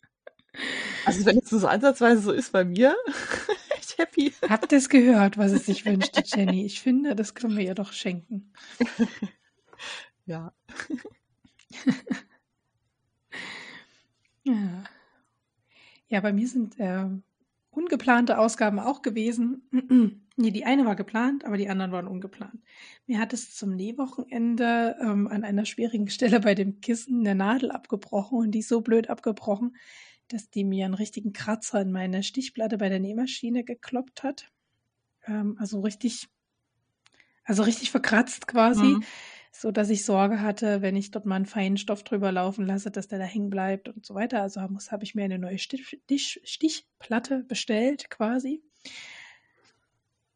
Also wenn es so ansatzweise so ist bei mir, echt happy. Habt ihr es gehört, was es sich wünscht, Jenny? Ich finde, das können wir ihr doch schenken. ja. ja. Ja, bei mir sind äh, ungeplante Ausgaben auch gewesen. nee, die eine war geplant, aber die anderen waren ungeplant. Mir hat es zum Nähwochenende ähm, an einer schwierigen Stelle bei dem Kissen eine Nadel abgebrochen und die ist so blöd abgebrochen, dass die mir einen richtigen Kratzer in meine Stichplatte bei der Nähmaschine gekloppt hat. Ähm, also richtig, also richtig verkratzt quasi. Mhm so dass ich Sorge hatte, wenn ich dort mal einen feinen Stoff drüber laufen lasse, dass der da hängen bleibt und so weiter. Also habe hab ich mir eine neue Stich, Stich, Stichplatte bestellt quasi.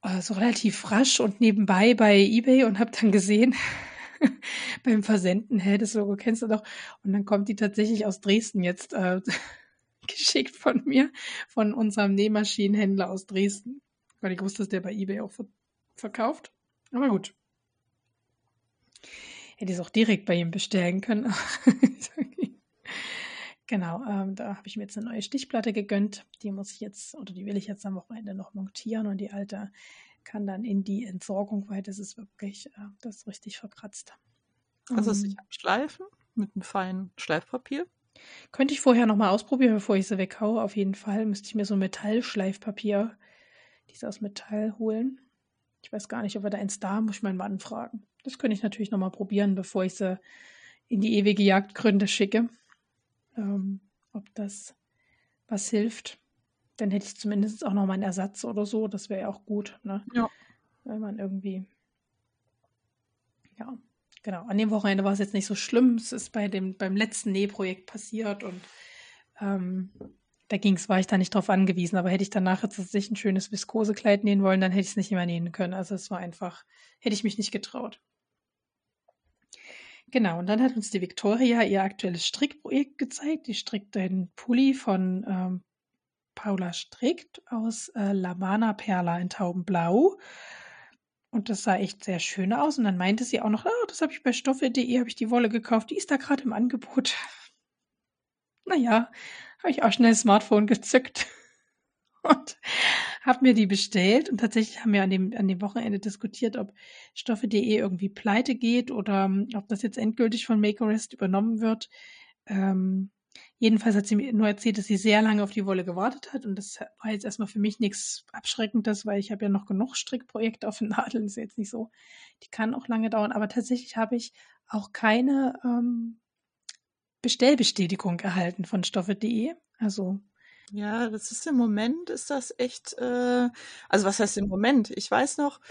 Also relativ rasch und nebenbei bei eBay und habe dann gesehen, beim Versenden, hä, das Logo kennst du doch. Und dann kommt die tatsächlich aus Dresden jetzt äh, geschickt von mir, von unserem Nähmaschinenhändler aus Dresden. Weil ich wusste, dass der bei eBay auch verkauft. Aber gut, Hätte ich es auch direkt bei ihm bestellen können. genau, ähm, da habe ich mir jetzt eine neue Stichplatte gegönnt. Die muss ich jetzt, oder die will ich jetzt am Wochenende noch montieren und die alte kann dann in die Entsorgung, weil das ist wirklich, äh, das ist richtig verkratzt. Also um, sich abschleifen mit einem feinen Schleifpapier? Könnte ich vorher nochmal ausprobieren, bevor ich sie weghaue. Auf jeden Fall müsste ich mir so Metallschleifpapier, dieses aus Metall holen. Ich weiß gar nicht, ob wir da eins da, muss ich meinen Mann fragen. Das könnte ich natürlich nochmal probieren, bevor ich sie in die ewige Jagdgründe schicke. Ähm, ob das was hilft. Dann hätte ich zumindest auch nochmal einen Ersatz oder so. Das wäre ja auch gut. Ne? Ja. Wenn man irgendwie. Ja, genau. An dem Wochenende war es jetzt nicht so schlimm. Es ist bei dem, beim letzten Nähprojekt passiert und ähm, da ging's, war ich da nicht drauf angewiesen. Aber hätte ich danach jetzt sich ein schönes Viskosekleid nähen wollen, dann hätte ich es nicht mehr nähen können. Also es war einfach, hätte ich mich nicht getraut. Genau, und dann hat uns die Victoria ihr aktuelles Strickprojekt gezeigt. Die strickt einen Pulli von ähm, Paula Strickt aus äh, Lavana Perla in Taubenblau. Und das sah echt sehr schön aus. Und dann meinte sie auch noch, oh, das habe ich bei stoffe.de, habe ich die Wolle gekauft, die ist da gerade im Angebot. Naja, habe ich auch schnell das Smartphone gezückt und habe mir die bestellt. Und tatsächlich haben wir an dem, an dem Wochenende diskutiert, ob Stoffe.de irgendwie pleite geht oder um, ob das jetzt endgültig von Makerist übernommen wird. Ähm, Jedenfalls hat sie mir nur erzählt, dass sie sehr lange auf die Wolle gewartet hat. Und das war jetzt erstmal für mich nichts Abschreckendes, weil ich habe ja noch genug Strickprojekte auf den Nadeln. Ist jetzt nicht so. Die kann auch lange dauern. Aber tatsächlich habe ich auch keine ähm, Bestellbestätigung erhalten von stoffe.de. Also ja, das ist im Moment, ist das echt, äh, also was heißt im Moment? Ich weiß noch,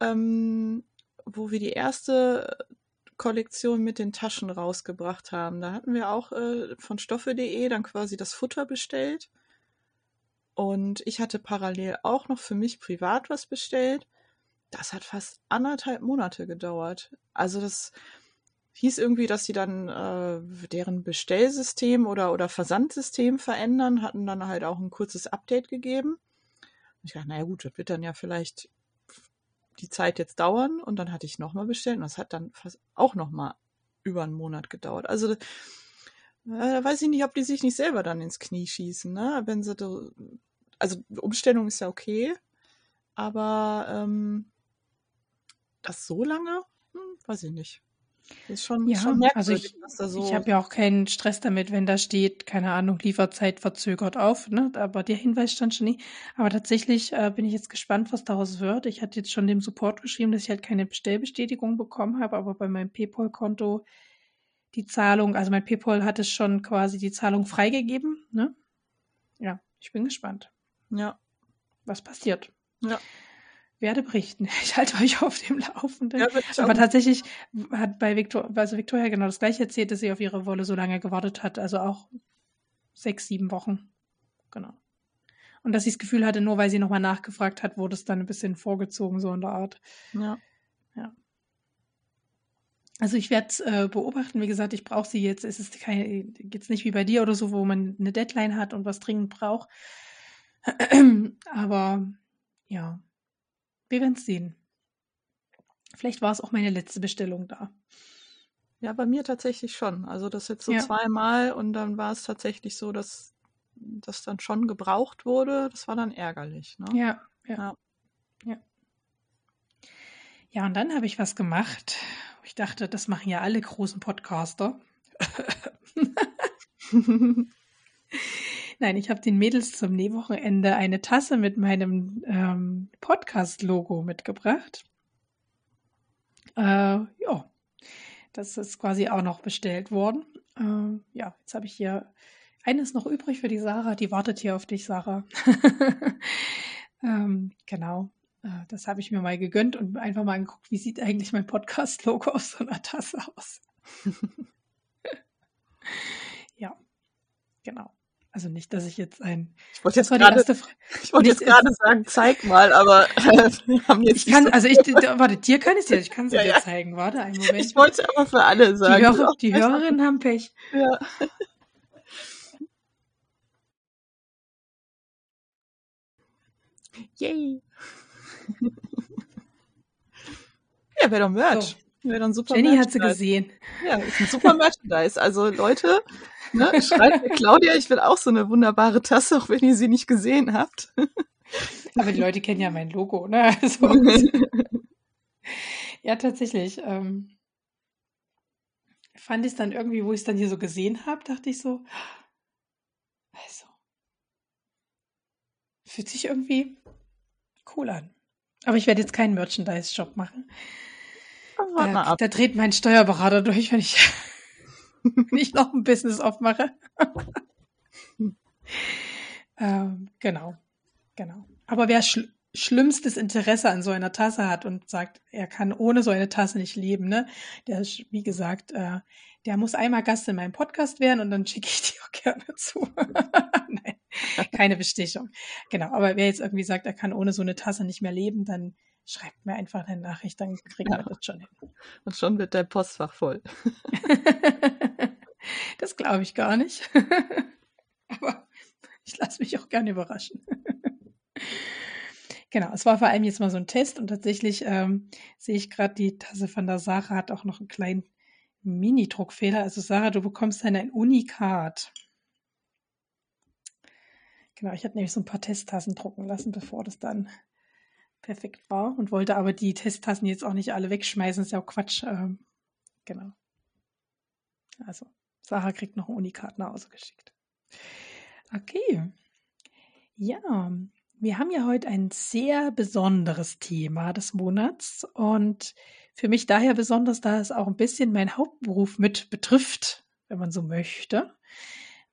ähm, wo wir die erste Kollektion mit den Taschen rausgebracht haben. Da hatten wir auch äh, von stoffe.de dann quasi das Futter bestellt. Und ich hatte parallel auch noch für mich privat was bestellt. Das hat fast anderthalb Monate gedauert. Also das, hieß irgendwie, dass sie dann äh, deren Bestellsystem oder, oder Versandsystem verändern, hatten dann halt auch ein kurzes Update gegeben. Und ich dachte, naja gut, das wird dann ja vielleicht die Zeit jetzt dauern. Und dann hatte ich nochmal bestellt und das hat dann fast auch nochmal über einen Monat gedauert. Also äh, da weiß ich nicht, ob die sich nicht selber dann ins Knie schießen, ne? Wenn sie da, also Umstellung ist ja okay, aber ähm, das so lange, hm, weiß ich nicht. Das ist schon, ja, schon also ich, so ich habe ja auch keinen Stress damit, wenn da steht, keine Ahnung, Lieferzeit verzögert auf, ne? Aber der Hinweis stand schon nie. Aber tatsächlich äh, bin ich jetzt gespannt, was daraus wird. Ich hatte jetzt schon dem Support geschrieben, dass ich halt keine Bestellbestätigung bekommen habe, aber bei meinem PayPal-Konto die Zahlung, also mein PayPal hat es schon quasi die Zahlung freigegeben, ne? Ja, ich bin gespannt. Ja. Was passiert? Ja werde berichten. Ich halte euch auf dem Laufenden. Ja, Aber tatsächlich hat bei Victor, also Victoria genau das gleiche erzählt, dass sie auf ihre Wolle so lange gewartet hat. Also auch sechs, sieben Wochen. Genau. Und dass sie das Gefühl hatte, nur weil sie nochmal nachgefragt hat, wurde es dann ein bisschen vorgezogen, so in der Art. Ja. Ja. Also ich werde es äh, beobachten. Wie gesagt, ich brauche sie jetzt. Es ist keine, jetzt nicht wie bei dir oder so, wo man eine Deadline hat und was dringend braucht. Aber ja, wir werden es sehen. Vielleicht war es auch meine letzte Bestellung da. Ja, bei mir tatsächlich schon. Also das jetzt so ja. zweimal und dann war es tatsächlich so, dass das dann schon gebraucht wurde. Das war dann ärgerlich. Ne? Ja, ja, ja. Ja, ja und dann habe ich was gemacht. Ich dachte, das machen ja alle großen Podcaster. Nein, ich habe den Mädels zum Nähwochenende eine Tasse mit meinem ähm, Podcast-Logo mitgebracht. Äh, ja, das ist quasi auch noch bestellt worden. Äh, ja, jetzt habe ich hier eines noch übrig für die Sarah. Die wartet hier auf dich, Sarah. ähm, genau. Äh, das habe ich mir mal gegönnt und einfach mal angeguckt, wie sieht eigentlich mein Podcast-Logo auf so einer Tasse aus. ja, genau. Also nicht, dass ich jetzt ein. Ich wollte jetzt gerade, ich wollte jetzt gerade sagen, zeig mal, aber wir haben jetzt. Ich kann, so also ich, warte, dir kann ich es ja, ich kann es ja, dir ja. zeigen. Warte, einen Moment. Ich wollte aber für alle sagen. Die, Hörer, die Hörerinnen haben Pech. Ja. Yay. ja, wäre doch Merch. So. Wäre doch super Jenny hat sie gesehen. Ja, ist ein super Merchandise. Also Leute, Ne? Schreibt mir Claudia, ich will auch so eine wunderbare Tasse, auch wenn ihr sie nicht gesehen habt. Aber die Leute kennen ja mein Logo, ne? Also, ja, tatsächlich. Ähm, fand ich es dann irgendwie, wo ich es dann hier so gesehen habe, dachte ich so, also, fühlt sich irgendwie cool an. Aber ich werde jetzt keinen Merchandise-Shop machen. Da, da, dreht mein Steuerberater durch, wenn ich wenn ich noch ein Business aufmache. ähm, genau, genau. Aber wer schl schlimmstes Interesse an so einer Tasse hat und sagt, er kann ohne so eine Tasse nicht leben, ne? Der, wie gesagt, äh, der muss einmal Gast in meinem Podcast werden und dann schicke ich die auch gerne zu. Nein, keine Bestechung. Genau, aber wer jetzt irgendwie sagt, er kann ohne so eine Tasse nicht mehr leben, dann schreibt mir einfach eine Nachricht, dann kriegen ja. wir das schon hin. Und schon wird dein Postfach voll. das glaube ich gar nicht. Aber ich lasse mich auch gerne überraschen. genau, es war vor allem jetzt mal so ein Test und tatsächlich ähm, sehe ich gerade, die Tasse von der Sarah hat auch noch einen kleinen Mini-Druckfehler. Also Sarah, du bekommst dann ein Unikat. Genau, ich hatte nämlich so ein paar Testtassen drucken lassen, bevor das dann perfekt war und wollte aber die Testtassen jetzt auch nicht alle wegschmeißen. ist ja auch Quatsch. Ähm, genau. Also, Sarah kriegt noch ein Unikat nach Hause geschickt. Okay. Ja, wir haben ja heute ein sehr besonderes Thema des Monats und für mich daher besonders, da es auch ein bisschen mein Hauptberuf mit betrifft, wenn man so möchte,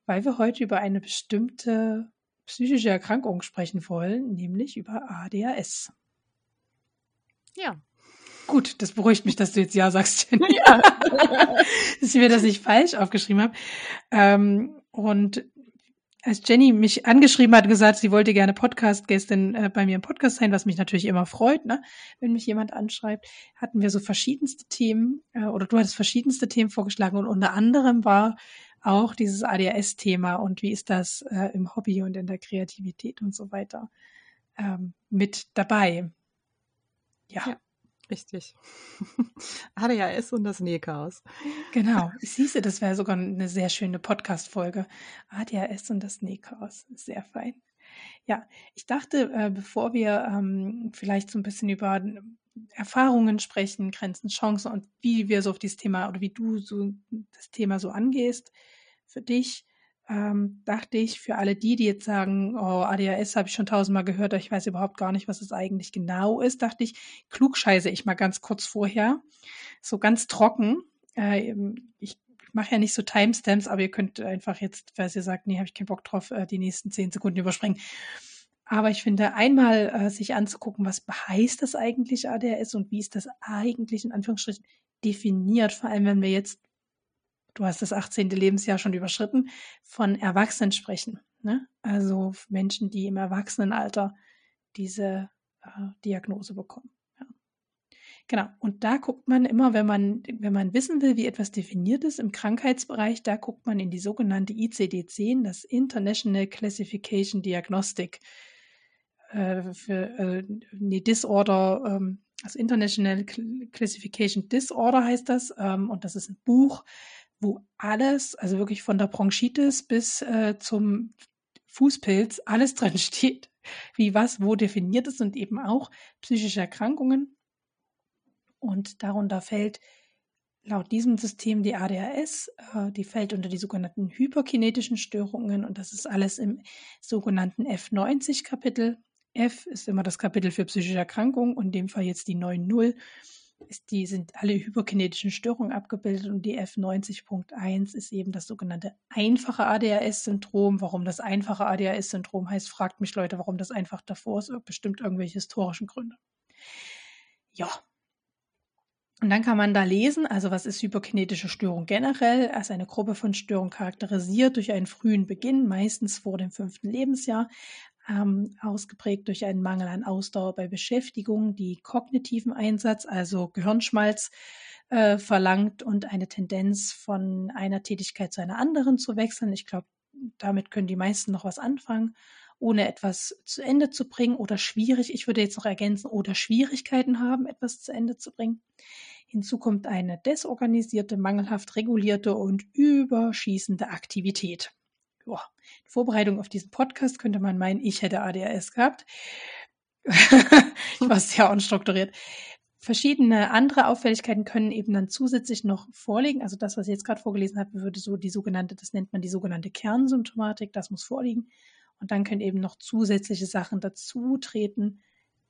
weil wir heute über eine bestimmte psychische Erkrankung sprechen wollen, nämlich über ADHS. Ja. Gut, das beruhigt mich, dass du jetzt Ja sagst, Jenny. Ja. dass ich mir das nicht falsch aufgeschrieben habe. Ähm, und als Jenny mich angeschrieben hat, gesagt, sie wollte gerne Podcast-Gästin äh, bei mir im Podcast sein, was mich natürlich immer freut, ne? wenn mich jemand anschreibt, hatten wir so verschiedenste Themen äh, oder du hattest verschiedenste Themen vorgeschlagen und unter anderem war auch dieses ADHS-Thema und wie ist das äh, im Hobby und in der Kreativität und so weiter ähm, mit dabei. ja. ja. Richtig. ADHS und das Nähchaos. Genau. Siehste, das wäre sogar eine sehr schöne Podcast-Folge. ADHS und das Nähchaos. Sehr fein. Ja, ich dachte, äh, bevor wir ähm, vielleicht so ein bisschen über Erfahrungen sprechen, Grenzen, Chancen und wie wir so auf dieses Thema oder wie du so das Thema so angehst für dich, ähm, dachte ich, für alle die, die jetzt sagen, oh, ADHS habe ich schon tausendmal gehört, ich weiß überhaupt gar nicht, was es eigentlich genau ist, dachte ich, klugscheiße ich mal ganz kurz vorher, so ganz trocken. Äh, ich mache ja nicht so Timestamps, aber ihr könnt einfach jetzt, weil ihr sagt, nee, habe ich keinen Bock drauf, äh, die nächsten zehn Sekunden überspringen. Aber ich finde, einmal äh, sich anzugucken, was heißt das eigentlich ADHS und wie ist das eigentlich in Anführungsstrichen definiert, vor allem wenn wir jetzt du hast das 18. Lebensjahr schon überschritten, von Erwachsenen sprechen. Ne? Also Menschen, die im Erwachsenenalter diese äh, Diagnose bekommen. Ja. Genau. Und da guckt man immer, wenn man, wenn man wissen will, wie etwas definiert ist im Krankheitsbereich, da guckt man in die sogenannte ICD-10, das International Classification Diagnostic äh, für äh, nee, Disorder, ähm, das International Classification Disorder heißt das, ähm, und das ist ein Buch, wo alles, also wirklich von der Bronchitis bis äh, zum Fußpilz, alles drin steht, wie was wo definiert ist und eben auch psychische Erkrankungen. Und darunter fällt laut diesem System die ADHS, äh, die fällt unter die sogenannten hyperkinetischen Störungen und das ist alles im sogenannten F90-Kapitel. F ist immer das Kapitel für psychische Erkrankungen und in dem Fall jetzt die 9.0 ist die, sind alle hyperkinetischen Störungen abgebildet und die F90.1 ist eben das sogenannte einfache ADHS-Syndrom. Warum das einfache ADHS-Syndrom heißt, fragt mich Leute, warum das einfach davor ist, bestimmt irgendwelche historischen Gründe. Ja. Und dann kann man da lesen, also was ist hyperkinetische Störung generell, als eine Gruppe von Störungen charakterisiert durch einen frühen Beginn, meistens vor dem fünften Lebensjahr, ähm, ausgeprägt durch einen Mangel an Ausdauer bei Beschäftigung, die kognitiven Einsatz, also Gehirnschmalz, äh, verlangt und eine Tendenz von einer Tätigkeit zu einer anderen zu wechseln. Ich glaube, damit können die meisten noch was anfangen, ohne etwas zu Ende zu bringen oder schwierig, ich würde jetzt noch ergänzen, oder Schwierigkeiten haben, etwas zu Ende zu bringen. Hinzu kommt eine desorganisierte, mangelhaft regulierte und überschießende Aktivität boah, Vorbereitung auf diesen Podcast könnte man meinen, ich hätte ADHS gehabt. ich war sehr unstrukturiert. Verschiedene andere Auffälligkeiten können eben dann zusätzlich noch vorliegen. Also das, was ich jetzt gerade vorgelesen habe, würde so die sogenannte, das nennt man die sogenannte Kernsymptomatik, das muss vorliegen. Und dann können eben noch zusätzliche Sachen dazu treten,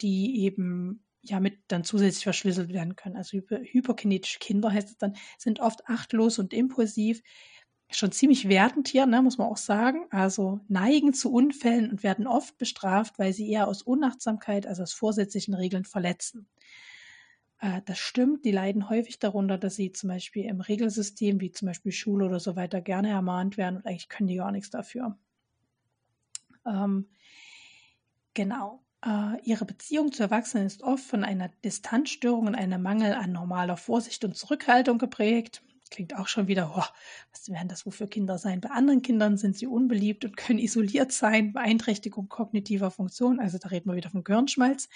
die eben ja mit dann zusätzlich verschlüsselt werden können. Also hyper, hyperkinetische Kinder heißt es dann, sind oft achtlos und impulsiv schon ziemlich wertend hier, ne, muss man auch sagen. Also neigen zu Unfällen und werden oft bestraft, weil sie eher aus Unachtsamkeit, also aus vorsätzlichen Regeln verletzen. Äh, das stimmt, die leiden häufig darunter, dass sie zum Beispiel im Regelsystem, wie zum Beispiel Schule oder so weiter, gerne ermahnt werden und eigentlich können die gar nichts dafür. Ähm, genau. Äh, ihre Beziehung zu Erwachsenen ist oft von einer Distanzstörung und einem Mangel an normaler Vorsicht und Zurückhaltung geprägt klingt auch schon wieder, oh, was werden das wohl für Kinder sein? Bei anderen Kindern sind sie unbeliebt und können isoliert sein. Beeinträchtigung kognitiver Funktion, also da reden wir wieder vom Gehirnschmalz,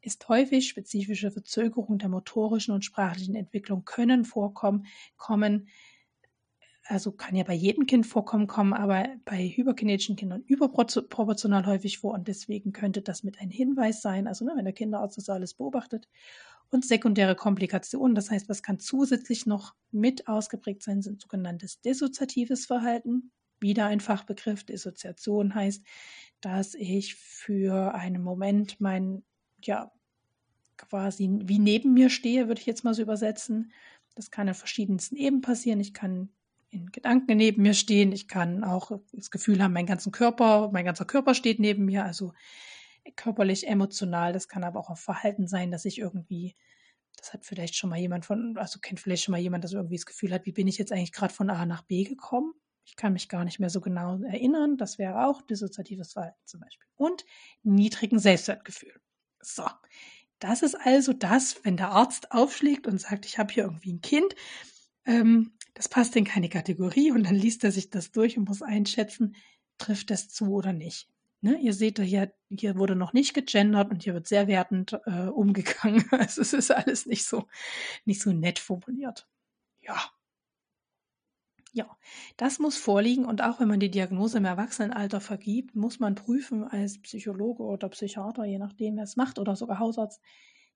ist häufig spezifische Verzögerung der motorischen und sprachlichen Entwicklung können vorkommen, kommen, also kann ja bei jedem Kind vorkommen, kommen aber bei hyperkinetischen Kindern überproportional häufig vor und deswegen könnte das mit ein Hinweis sein, also ne, wenn der Kinderarzt das alles beobachtet Und sekundäre Komplikationen, das heißt, was kann zusätzlich noch mit ausgeprägt sein, sind sogenanntes dissoziatives Verhalten. Wieder ein Fachbegriff. Dissoziation heißt, dass ich für einen Moment mein, ja, quasi wie neben mir stehe, würde ich jetzt mal so übersetzen. Das kann in verschiedensten Ebenen passieren. Ich kann in Gedanken neben mir stehen. Ich kann auch das Gefühl haben, mein ganzen Körper, mein ganzer Körper steht neben mir. Also körperlich, emotional. Das kann aber auch ein Verhalten sein, dass ich irgendwie, das hat vielleicht schon mal jemand von, also kennt vielleicht schon mal jemand, das irgendwie das Gefühl hat, wie bin ich jetzt eigentlich gerade von A nach B gekommen? Ich kann mich gar nicht mehr so genau erinnern. Das wäre auch dissoziatives Verhalten zum Beispiel. Und niedrigen Selbstwertgefühl. So. Das ist also das, wenn der Arzt aufschlägt und sagt, ich habe hier irgendwie ein Kind, ähm, das passt in keine Kategorie und dann liest er sich das durch und muss einschätzen, trifft das zu oder nicht. Ne, ihr seht hier, hier wurde noch nicht gegendert und hier wird sehr wertend äh, umgegangen. Also es ist alles nicht so, nicht so nett formuliert. Ja. Ja, das muss vorliegen und auch wenn man die Diagnose im Erwachsenenalter vergibt, muss man prüfen als Psychologe oder Psychiater, je nachdem wer es macht oder sogar Hausarzt,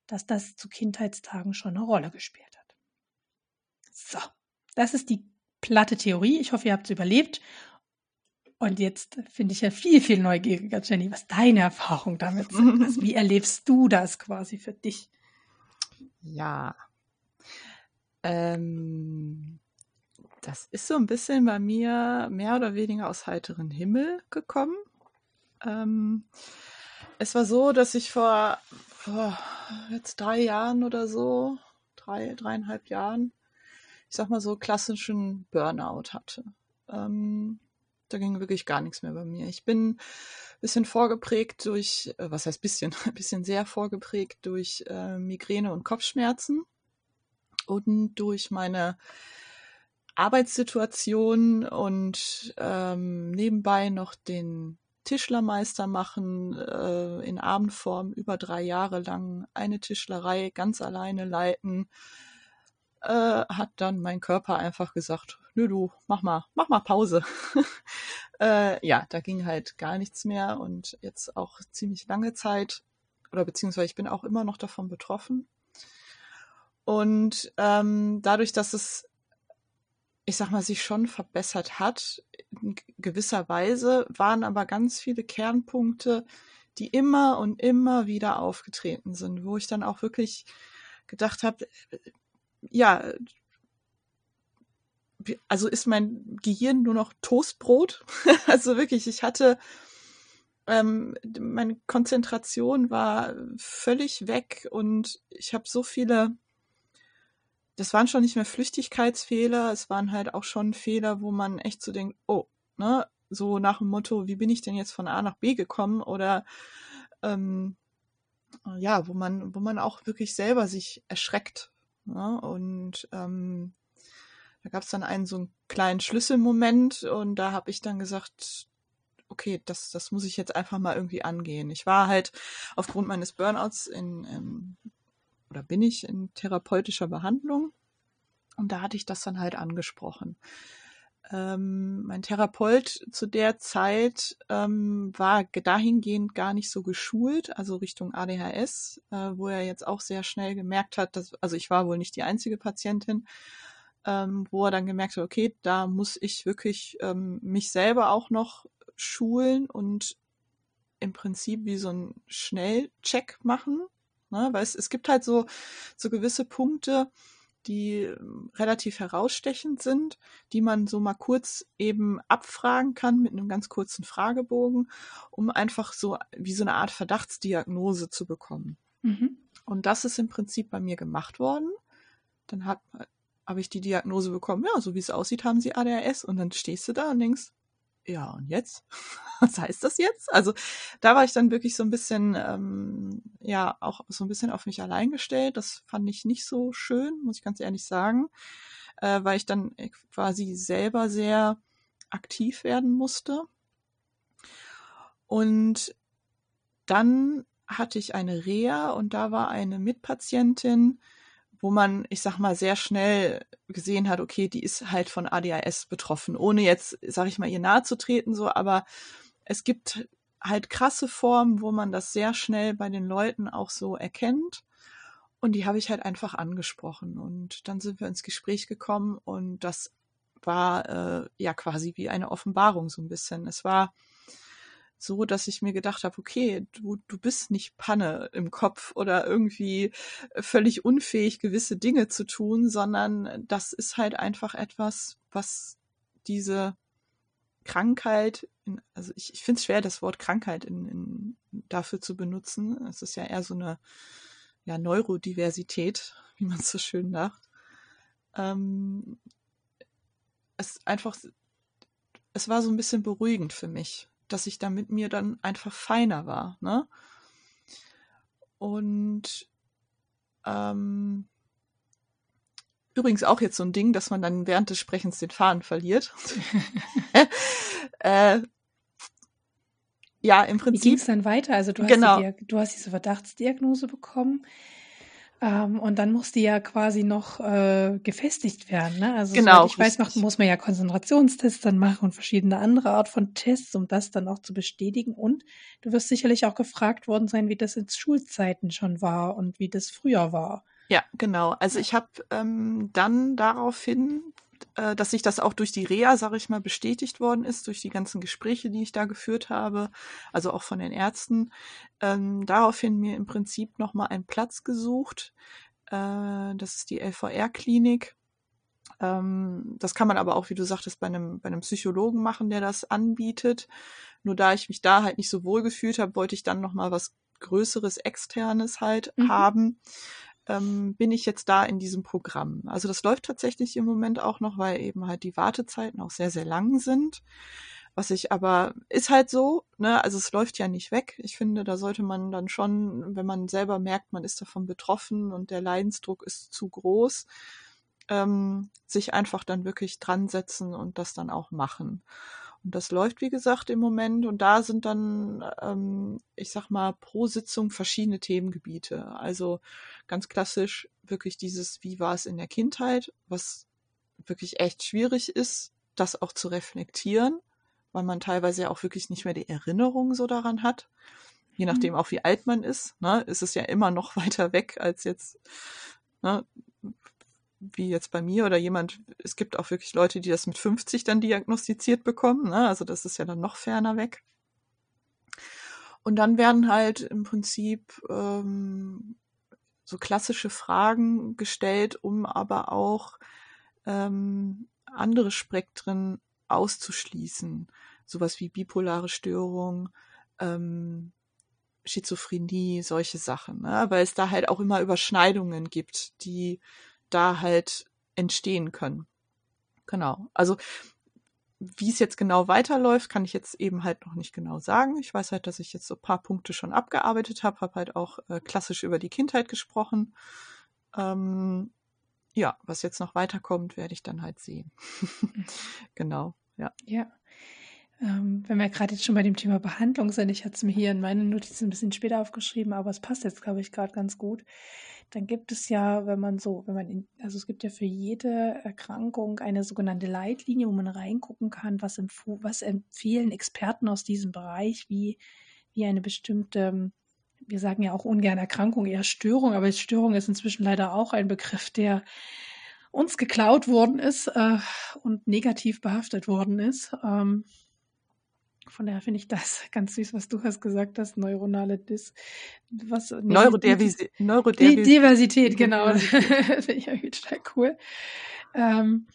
dass das zu Kindheitstagen schon eine Rolle gespielt hat. So, das ist die platte Theorie. Ich hoffe, ihr habt es überlebt und jetzt finde ich ja viel, viel neugieriger, Jenny, was deine Erfahrungen damit sind. Also wie erlebst du das quasi für dich? Ja. Ähm, das ist so ein bisschen bei mir mehr oder weniger aus heiteren Himmel gekommen. Ähm, es war so, dass ich vor, vor jetzt drei Jahren oder so, drei, dreieinhalb Jahren, ich sag mal so klassischen Burnout hatte. Ähm, da ging wirklich gar nichts mehr bei mir. Ich bin ein bisschen vorgeprägt durch, äh, was heißt bisschen, ein bisschen sehr vorgeprägt durch äh, Migräne und Kopfschmerzen und durch meine Arbeitssituation und ähm, nebenbei noch den Tischlermeister machen, äh, in Abendform über drei Jahre lang eine Tischlerei ganz alleine leiten, äh, hat dann mein Körper einfach gesagt, nö du, mach mal, mach mal Pause. äh, ja, da ging halt gar nichts mehr und jetzt auch ziemlich lange Zeit, oder beziehungsweise ich bin auch immer noch davon betroffen. Und ähm, dadurch, dass es, ich sag mal, sich schon verbessert hat, in gewisser Weise, waren aber ganz viele Kernpunkte, die immer und immer wieder aufgetreten sind, wo ich dann auch wirklich gedacht habe, ja, also ist mein Gehirn nur noch Toastbrot. also wirklich, ich hatte, ähm, meine Konzentration war völlig weg und ich habe so viele, das waren schon nicht mehr Flüchtigkeitsfehler, es waren halt auch schon Fehler, wo man echt so denkt, oh, ne, so nach dem Motto, wie bin ich denn jetzt von A nach B gekommen oder ähm, ja, wo man, wo man auch wirklich selber sich erschreckt, Ne? Und ähm, da gab es dann einen so einen kleinen Schlüsselmoment und da habe ich dann gesagt, okay, das, das muss ich jetzt einfach mal irgendwie angehen. Ich war halt aufgrund meines Burnouts in, ähm, oder bin ich in therapeutischer Behandlung und da hatte ich das dann halt angesprochen. Ähm, mein Therapeut zu der Zeit ähm, war dahingehend gar nicht so geschult, also Richtung ADHS, äh, wo er jetzt auch sehr schnell gemerkt hat, dass, also ich war wohl nicht die einzige Patientin, ähm, wo er dann gemerkt hat, okay, da muss ich wirklich ähm, mich selber auch noch schulen und im Prinzip wie so ein Schnellcheck machen, ne? weil es, es gibt halt so, so gewisse Punkte, die ähm, relativ herausstechend sind, die man so mal kurz eben abfragen kann mit einem ganz kurzen Fragebogen, um einfach so wie so eine Art Verdachtsdiagnose zu bekommen. Mhm. Und das ist im Prinzip bei mir gemacht worden. Dann hat, habe ich die Diagnose bekommen, ja, so wie es aussieht, haben sie ADHS. Und dann stehst du da und denkst, ja, und jetzt? Was heißt das jetzt? Also da war ich dann wirklich so ein bisschen, ähm, ja, auch so ein bisschen auf mich allein gestellt. Das fand ich nicht so schön, muss ich ganz ehrlich sagen, äh, weil ich dann quasi selber sehr aktiv werden musste. Und dann hatte ich eine Reha und da war eine Mitpatientin, wo man, ich sag mal, sehr schnell gesehen hat, okay, die ist halt von ADHS betroffen, ohne jetzt, sag ich mal, ihr nahe zu treten, so, aber es gibt halt krasse Formen, wo man das sehr schnell bei den Leuten auch so erkennt. Und die habe ich halt einfach angesprochen. Und dann sind wir ins Gespräch gekommen und das war äh, ja quasi wie eine Offenbarung so ein bisschen. Es war so, dass ich mir gedacht habe, okay, du, du bist nicht Panne im Kopf oder irgendwie völlig unfähig, gewisse Dinge zu tun, sondern das ist halt einfach etwas, was diese Krankheit, in, also ich, ich finde es schwer, das Wort Krankheit in, in, dafür zu benutzen. Es ist ja eher so eine ja, Neurodiversität, wie man es so schön sagt. Ähm, es einfach, es war so ein bisschen beruhigend für mich, dass ich da mit mir dann einfach feiner war. Ne? Und ähm, übrigens auch jetzt so ein Ding, dass man dann während des Sprechens den Faden verliert. äh, ja, im Prinzip. Wie ging es dann weiter? Also du hast, genau. die, du hast diese Verdachtsdiagnose bekommen. Ähm, und dann muss die ja quasi noch äh, gefestigt werden. Ne? Also genau, ich weiß, macht, muss man ja Konzentrationstests dann machen und verschiedene andere Art von Tests, um das dann auch zu bestätigen. Und du wirst sicherlich auch gefragt worden sein, wie das in Schulzeiten schon war und wie das früher war. Ja, genau. Also ich habe ähm, dann daraufhin äh, dass sich das auch durch die Reha, sage ich mal, bestätigt worden ist, durch die ganzen Gespräche, die ich da geführt habe, also auch von den Ärzten. Ähm, daraufhin mir im Prinzip nochmal einen Platz gesucht. Äh, das ist die LVR-Klinik. Ähm, das kann man aber auch, wie du sagtest, bei einem, bei einem Psychologen machen, der das anbietet. Nur da ich mich da halt nicht so wohl gefühlt habe, wollte ich dann nochmal was Größeres, Externes halt mhm. haben ähm, bin ich jetzt da in diesem Programm. Also das läuft tatsächlich im Moment auch noch, weil eben halt die Wartezeiten auch sehr, sehr lang sind. Was ich aber, ist halt so, ne, also es läuft ja nicht weg. Ich finde, da sollte man dann schon, wenn man selber merkt, man ist davon betroffen und der Leidensdruck ist zu groß, ähm, sich einfach dann wirklich dran setzen und das dann auch machen. Und das läuft, wie gesagt, im Moment. Und da sind dann, ähm, ich sag mal, pro Sitzung verschiedene Themengebiete. Also ganz klassisch wirklich dieses, wie war es in der Kindheit, was wirklich echt schwierig ist, das auch zu reflektieren, weil man teilweise ja auch wirklich nicht mehr die Erinnerung so daran hat. Je mhm. nachdem auch wie alt man ist, ne, ist es ja immer noch weiter weg als jetzt ne, wie jetzt bei mir oder jemand, es gibt auch wirklich Leute, die das mit 50 dann diagnostiziert bekommen, ne? also das ist ja dann noch ferner weg. Und dann werden halt im Prinzip ähm, so klassische Fragen gestellt, um aber auch ähm, andere Spektren auszuschließen. Sowas wie bipolare Störung, ähm, Schizophrenie, solche Sachen, ne? weil es da halt auch immer Überschneidungen gibt, die da halt entstehen können. Genau. Also wie es jetzt genau weiterläuft, kann ich jetzt eben halt noch nicht genau sagen. Ich weiß halt, dass ich jetzt so ein paar Punkte schon abgearbeitet habe, habe halt auch äh, klassisch über die Kindheit gesprochen. Ähm, ja, was jetzt noch weiterkommt, werde ich dann halt sehen. genau, ja. Ja. Ähm, wenn wir gerade jetzt schon bei dem Thema Behandlung sind, ich hatte es mir hier in meinen Notizen ein bisschen später aufgeschrieben, aber es passt jetzt, glaube ich, gerade ganz gut dann gibt es ja, wenn man so, wenn man in, also es gibt ja für jede Erkrankung eine sogenannte Leitlinie, wo man reingucken kann, was, was empfehlen Experten aus diesem Bereich, wie, wie eine bestimmte, wir sagen ja auch ungern Erkrankung, eher Störung, aber Störung ist inzwischen leider auch ein Begriff, der uns geklaut worden ist äh, und negativ behaftet worden ist. Ähm, von daher finde ich das ganz süß, was du hast gesagt hast, neuronale Dis, was, Neurodiversität, Neurodiversität, genau. finde ich irgendwie total cool. Ähm,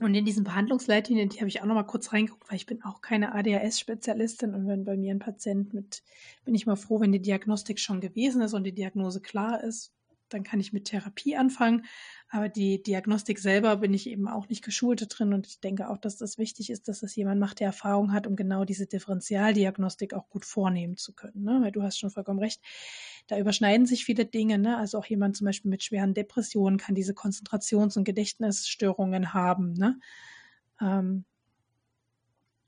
und in diesen Behandlungsleitlinien, die habe ich auch noch mal kurz reingeguckt, weil ich bin auch keine ADHS-Spezialistin und wenn bei mir ein Patient mit, bin ich mal froh, wenn die Diagnostik schon gewesen ist und die Diagnose klar ist, dann kann ich mit Therapie anfangen. Aber die Diagnostik selber bin ich eben auch nicht geschult drin und ich denke auch, dass das wichtig ist, dass das jemand macht, der Erfahrung hat, um genau diese Differentialdiagnostik auch gut vornehmen zu können. Ne? Weil du hast schon vollkommen recht, da überschneiden sich viele Dinge. Ne? Also auch jemand zum Beispiel mit schweren Depressionen kann diese Konzentrations- und Gedächtnisstörungen haben. Ne? Ähm,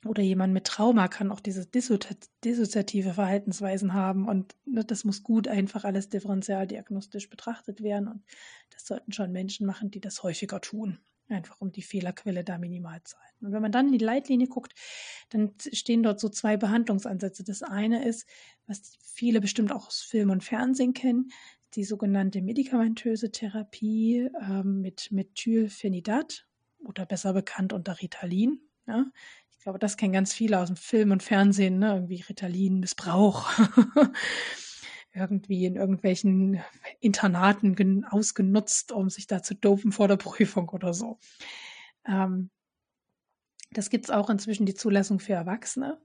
oder jemand mit Trauma kann auch diese dissoziative Verhaltensweisen haben und ne, das muss gut einfach alles differenzialdiagnostisch betrachtet werden und das sollten schon Menschen machen, die das häufiger tun, einfach um die Fehlerquelle da minimal zu halten. Und wenn man dann in die Leitlinie guckt, dann stehen dort so zwei Behandlungsansätze. Das eine ist, was viele bestimmt auch aus Film und Fernsehen kennen, die sogenannte medikamentöse Therapie ähm, mit Methylphenidat oder besser bekannt unter Ritalin. Ja? Ich glaube, das kennen ganz viele aus dem Film und Fernsehen, ne? irgendwie Ritalin-Missbrauch. irgendwie in irgendwelchen Internaten ausgenutzt, um sich da zu dopen vor der Prüfung oder so. Ähm, das gibt es auch inzwischen die Zulassung für Erwachsene.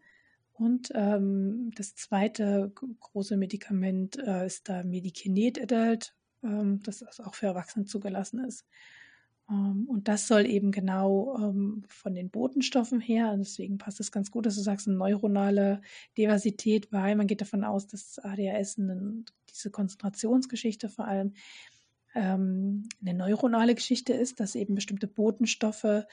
Und ähm, das zweite große Medikament äh, ist da Medikinet Adult, ähm, das auch für Erwachsene zugelassen ist. Ähm, und das soll eben genau ähm, von den Botenstoffen her, deswegen passt es ganz gut, dass du sagst, eine neuronale Diversität, weil man geht davon aus, dass ADHS diese Konzentrationsgeschichte vor allem ähm, eine neuronale Geschichte ist, dass eben bestimmte Botenstoffe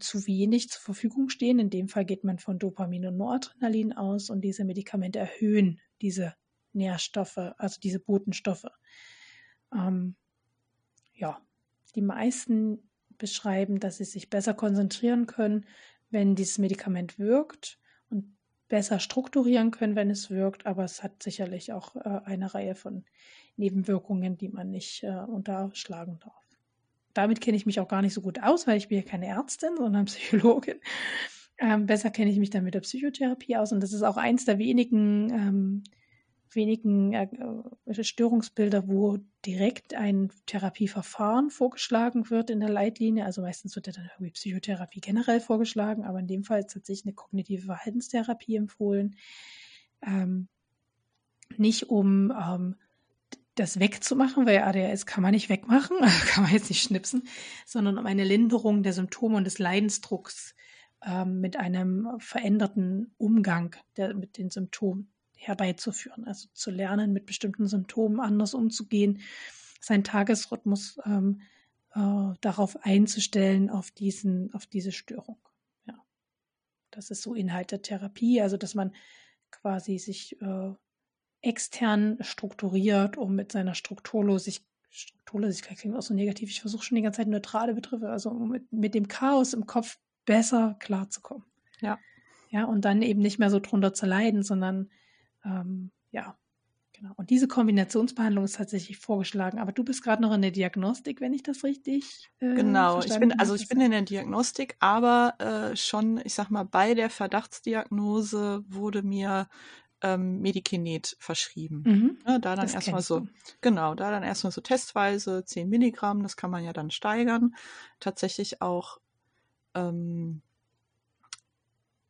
zu wenig zur Verfügung stehen. In dem Fall geht man von Dopamin und Noradrenalin aus und diese Medikamente erhöhen diese Nährstoffe, also diese Botenstoffe. Ähm, ja, die meisten beschreiben, dass sie sich besser konzentrieren können, wenn dieses Medikament wirkt und besser strukturieren können, wenn es wirkt. Aber es hat sicherlich auch äh, eine Reihe von Nebenwirkungen, die man nicht äh, unterschlagen darf. Damit kenne ich mich auch gar nicht so gut aus, weil ich bin ja keine Ärztin, sondern Psychologin. Ähm, besser kenne ich mich dann mit der Psychotherapie aus und das ist auch eins der wenigen ähm, wenigen äh, äh, Störungsbilder, wo direkt ein Therapieverfahren vorgeschlagen wird in der Leitlinie. Also meistens wird ja dann irgendwie Psychotherapie generell vorgeschlagen, aber in dem Fall ist tatsächlich eine kognitive Verhaltenstherapie empfohlen. Ähm, nicht um ähm, das wegzumachen, weil ADHS kann man nicht wegmachen, kann man jetzt nicht schnipsen, sondern um eine Linderung der Symptome und des Leidensdrucks ähm, mit einem veränderten Umgang der, mit den Symptomen herbeizuführen. Also zu lernen, mit bestimmten Symptomen anders umzugehen, seinen Tagesrhythmus ähm, äh, darauf einzustellen, auf, diesen, auf diese Störung. Ja. Das ist so Inhalt der Therapie, also dass man quasi sich äh, extern strukturiert, um mit seiner Strukturlosigkeit Strukturlosigkeit klingt auch so negativ. Ich versuche schon die ganze Zeit neutrale Begriffe, also um mit, mit dem Chaos im Kopf besser klarzukommen. Ja. Ja, und dann eben nicht mehr so drunter zu leiden, sondern ähm, ja, genau. Und diese Kombinationsbehandlung ist tatsächlich vorgeschlagen. Aber du bist gerade noch in der Diagnostik, wenn ich das richtig. Äh, genau, ich bin also ich bin in der Diagnostik, aber äh, schon, ich sag mal, bei der Verdachtsdiagnose wurde mir ähm, Medikinet verschrieben. Mhm, ja, da dann erstmal so, du. genau, da dann erstmal so testweise 10 Milligramm, das kann man ja dann steigern. Tatsächlich auch ähm,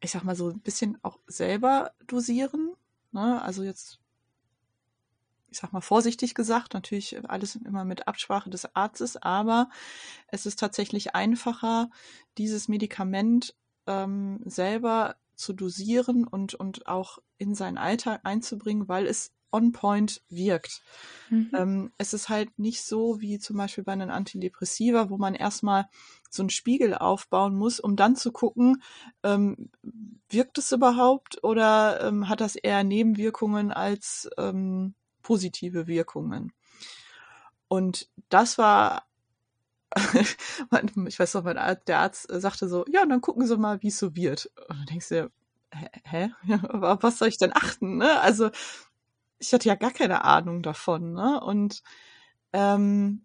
ich sag mal so ein bisschen auch selber dosieren. Ne? Also jetzt, ich sag mal vorsichtig gesagt, natürlich alles immer mit Absprache des Arztes, aber es ist tatsächlich einfacher, dieses Medikament ähm, selber zu dosieren und, und auch in seinen Alltag einzubringen, weil es on point wirkt. Mhm. Ähm, es ist halt nicht so wie zum Beispiel bei einem Antidepressiva, wo man erstmal so einen Spiegel aufbauen muss, um dann zu gucken, ähm, wirkt es überhaupt oder ähm, hat das eher Nebenwirkungen als ähm, positive Wirkungen. Und das war, ich weiß noch, mein Arzt, der Arzt sagte so, ja, dann gucken Sie mal, wie es so wird. Und dann denkst du, hä? Aber was soll ich denn achten? Ne? Also ich hatte ja gar keine Ahnung davon. Ne? Und ähm,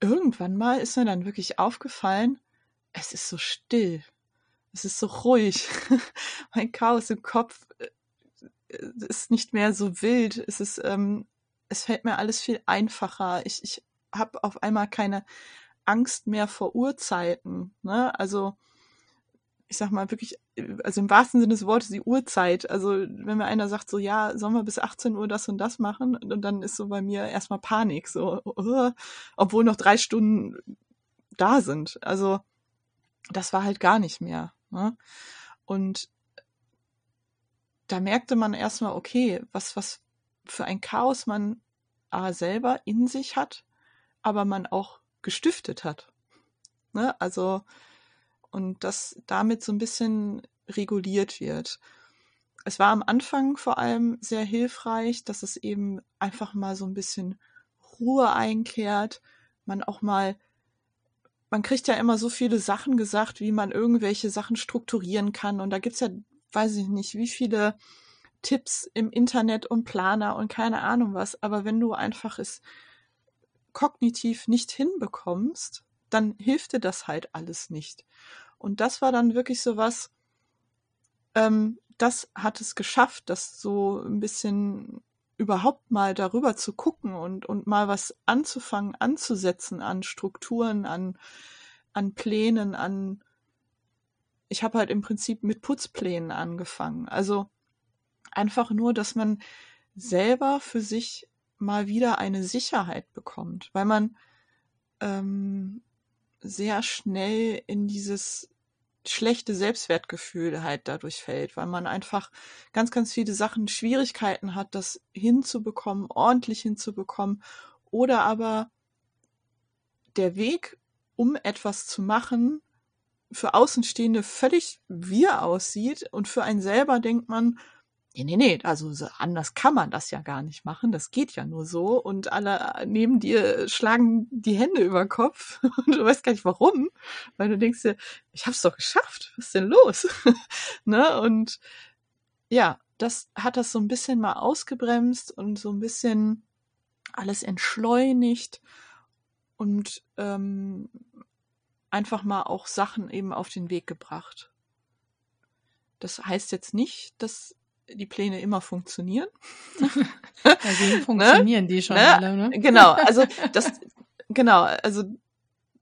irgendwann mal ist mir dann wirklich aufgefallen, es ist so still. Es ist so ruhig. mein Chaos im Kopf äh, ist nicht mehr so wild. Es ist, ähm, es fällt mir alles viel einfacher. Ich, ich habe auf einmal keine Angst mehr vor Uhrzeiten. Ne? Also ich sag mal wirklich, also im wahrsten Sinne des Wortes die Uhrzeit. Also wenn mir einer sagt so, ja, sollen wir bis 18 Uhr das und das machen? Und dann ist so bei mir erstmal Panik, so, uh, obwohl noch drei Stunden da sind. Also das war halt gar nicht mehr. Ne? Und da merkte man erstmal, okay, was, was für ein Chaos man A selber in sich hat, aber man auch gestiftet hat. Ne? Also und dass damit so ein bisschen reguliert wird. Es war am Anfang vor allem sehr hilfreich, dass es eben einfach mal so ein bisschen Ruhe einkehrt, man auch mal man kriegt ja immer so viele Sachen gesagt, wie man irgendwelche Sachen strukturieren kann. Und da gibt's ja, weiß ich nicht, wie viele Tipps im Internet und Planer und keine Ahnung was. Aber wenn du einfach es kognitiv nicht hinbekommst, dann hilft dir das halt alles nicht. Und das war dann wirklich so was, ähm, das hat es geschafft, das so ein bisschen überhaupt mal darüber zu gucken und, und mal was anzufangen, anzusetzen an Strukturen, an, an Plänen, an ich habe halt im Prinzip mit Putzplänen angefangen. Also einfach nur, dass man selber für sich mal wieder eine Sicherheit bekommt, weil man ähm, sehr schnell in dieses schlechte Selbstwertgefühl halt dadurch fällt, weil man einfach ganz, ganz viele Sachen, Schwierigkeiten hat, das hinzubekommen, ordentlich hinzubekommen oder aber der Weg, um etwas zu machen, für Außenstehende völlig wir aussieht und für einen selber denkt man, nee, nee, nee, also anders kann man das ja gar nicht machen, das geht ja nur so und alle neben dir schlagen die Hände über Kopf und du weißt gar nicht warum, weil du denkst dir, ich hab's doch geschafft, was ist denn los? ne? Und ja, das hat das so ein bisschen mal ausgebremst und so ein bisschen alles entschleunigt und ähm, einfach mal auch Sachen eben auf den Weg gebracht. Das heißt jetzt nicht, dass die Pläne immer funktionieren. Also funktionieren ne? die schon ne? alle, ne? Genau, also das, genau, also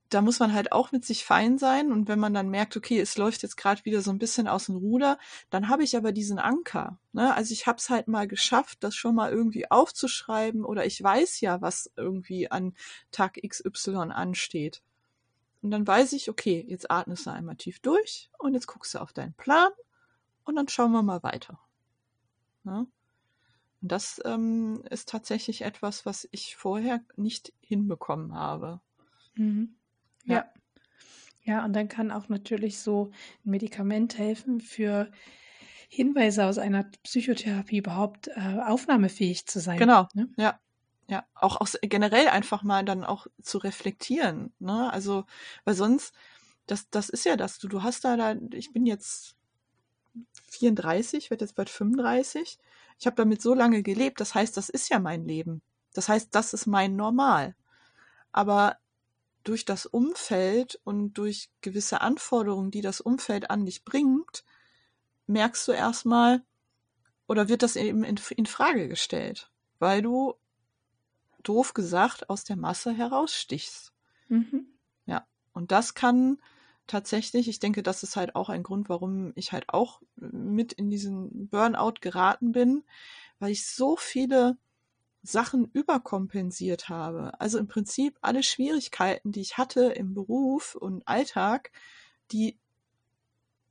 da muss man halt auch mit sich fein sein und wenn man dann merkt, okay, es läuft jetzt gerade wieder so ein bisschen aus dem Ruder, dann habe ich aber diesen Anker. Ne? Also ich habe es halt mal geschafft, das schon mal irgendwie aufzuschreiben oder ich weiß ja, was irgendwie an Tag XY ansteht. Und dann weiß ich, okay, jetzt atmest du einmal tief durch und jetzt guckst du auf deinen Plan und dann schauen wir mal weiter. Ja? Und das ähm, ist tatsächlich etwas, was ich vorher nicht hinbekommen habe. Mhm. Ja. ja. Ja, und dann kann auch natürlich so ein Medikament helfen für Hinweise aus einer Psychotherapie überhaupt äh, aufnahmefähig zu sein. Genau. Ne? Ja. Ja, auch, auch generell einfach mal dann auch zu reflektieren. Ne? Also, weil sonst, das, das ist ja das, du, du hast da, da, ich bin jetzt 34, werde jetzt bald 35. Ich habe damit so lange gelebt, das heißt, das ist ja mein Leben. Das heißt, das ist mein Normal. Aber durch das Umfeld und durch gewisse Anforderungen, die das Umfeld an dich bringt, merkst du erstmal, oder wird das eben in, in Frage gestellt, weil du, doof gesagt, aus der Masse herausstichst. Mhm. Ja, und das kann tatsächlich, ich denke, das ist halt auch ein Grund, warum ich halt auch mit in diesen Burnout geraten bin, weil ich so viele Sachen überkompensiert habe. Also im Prinzip alle Schwierigkeiten, die ich hatte im Beruf und Alltag, die,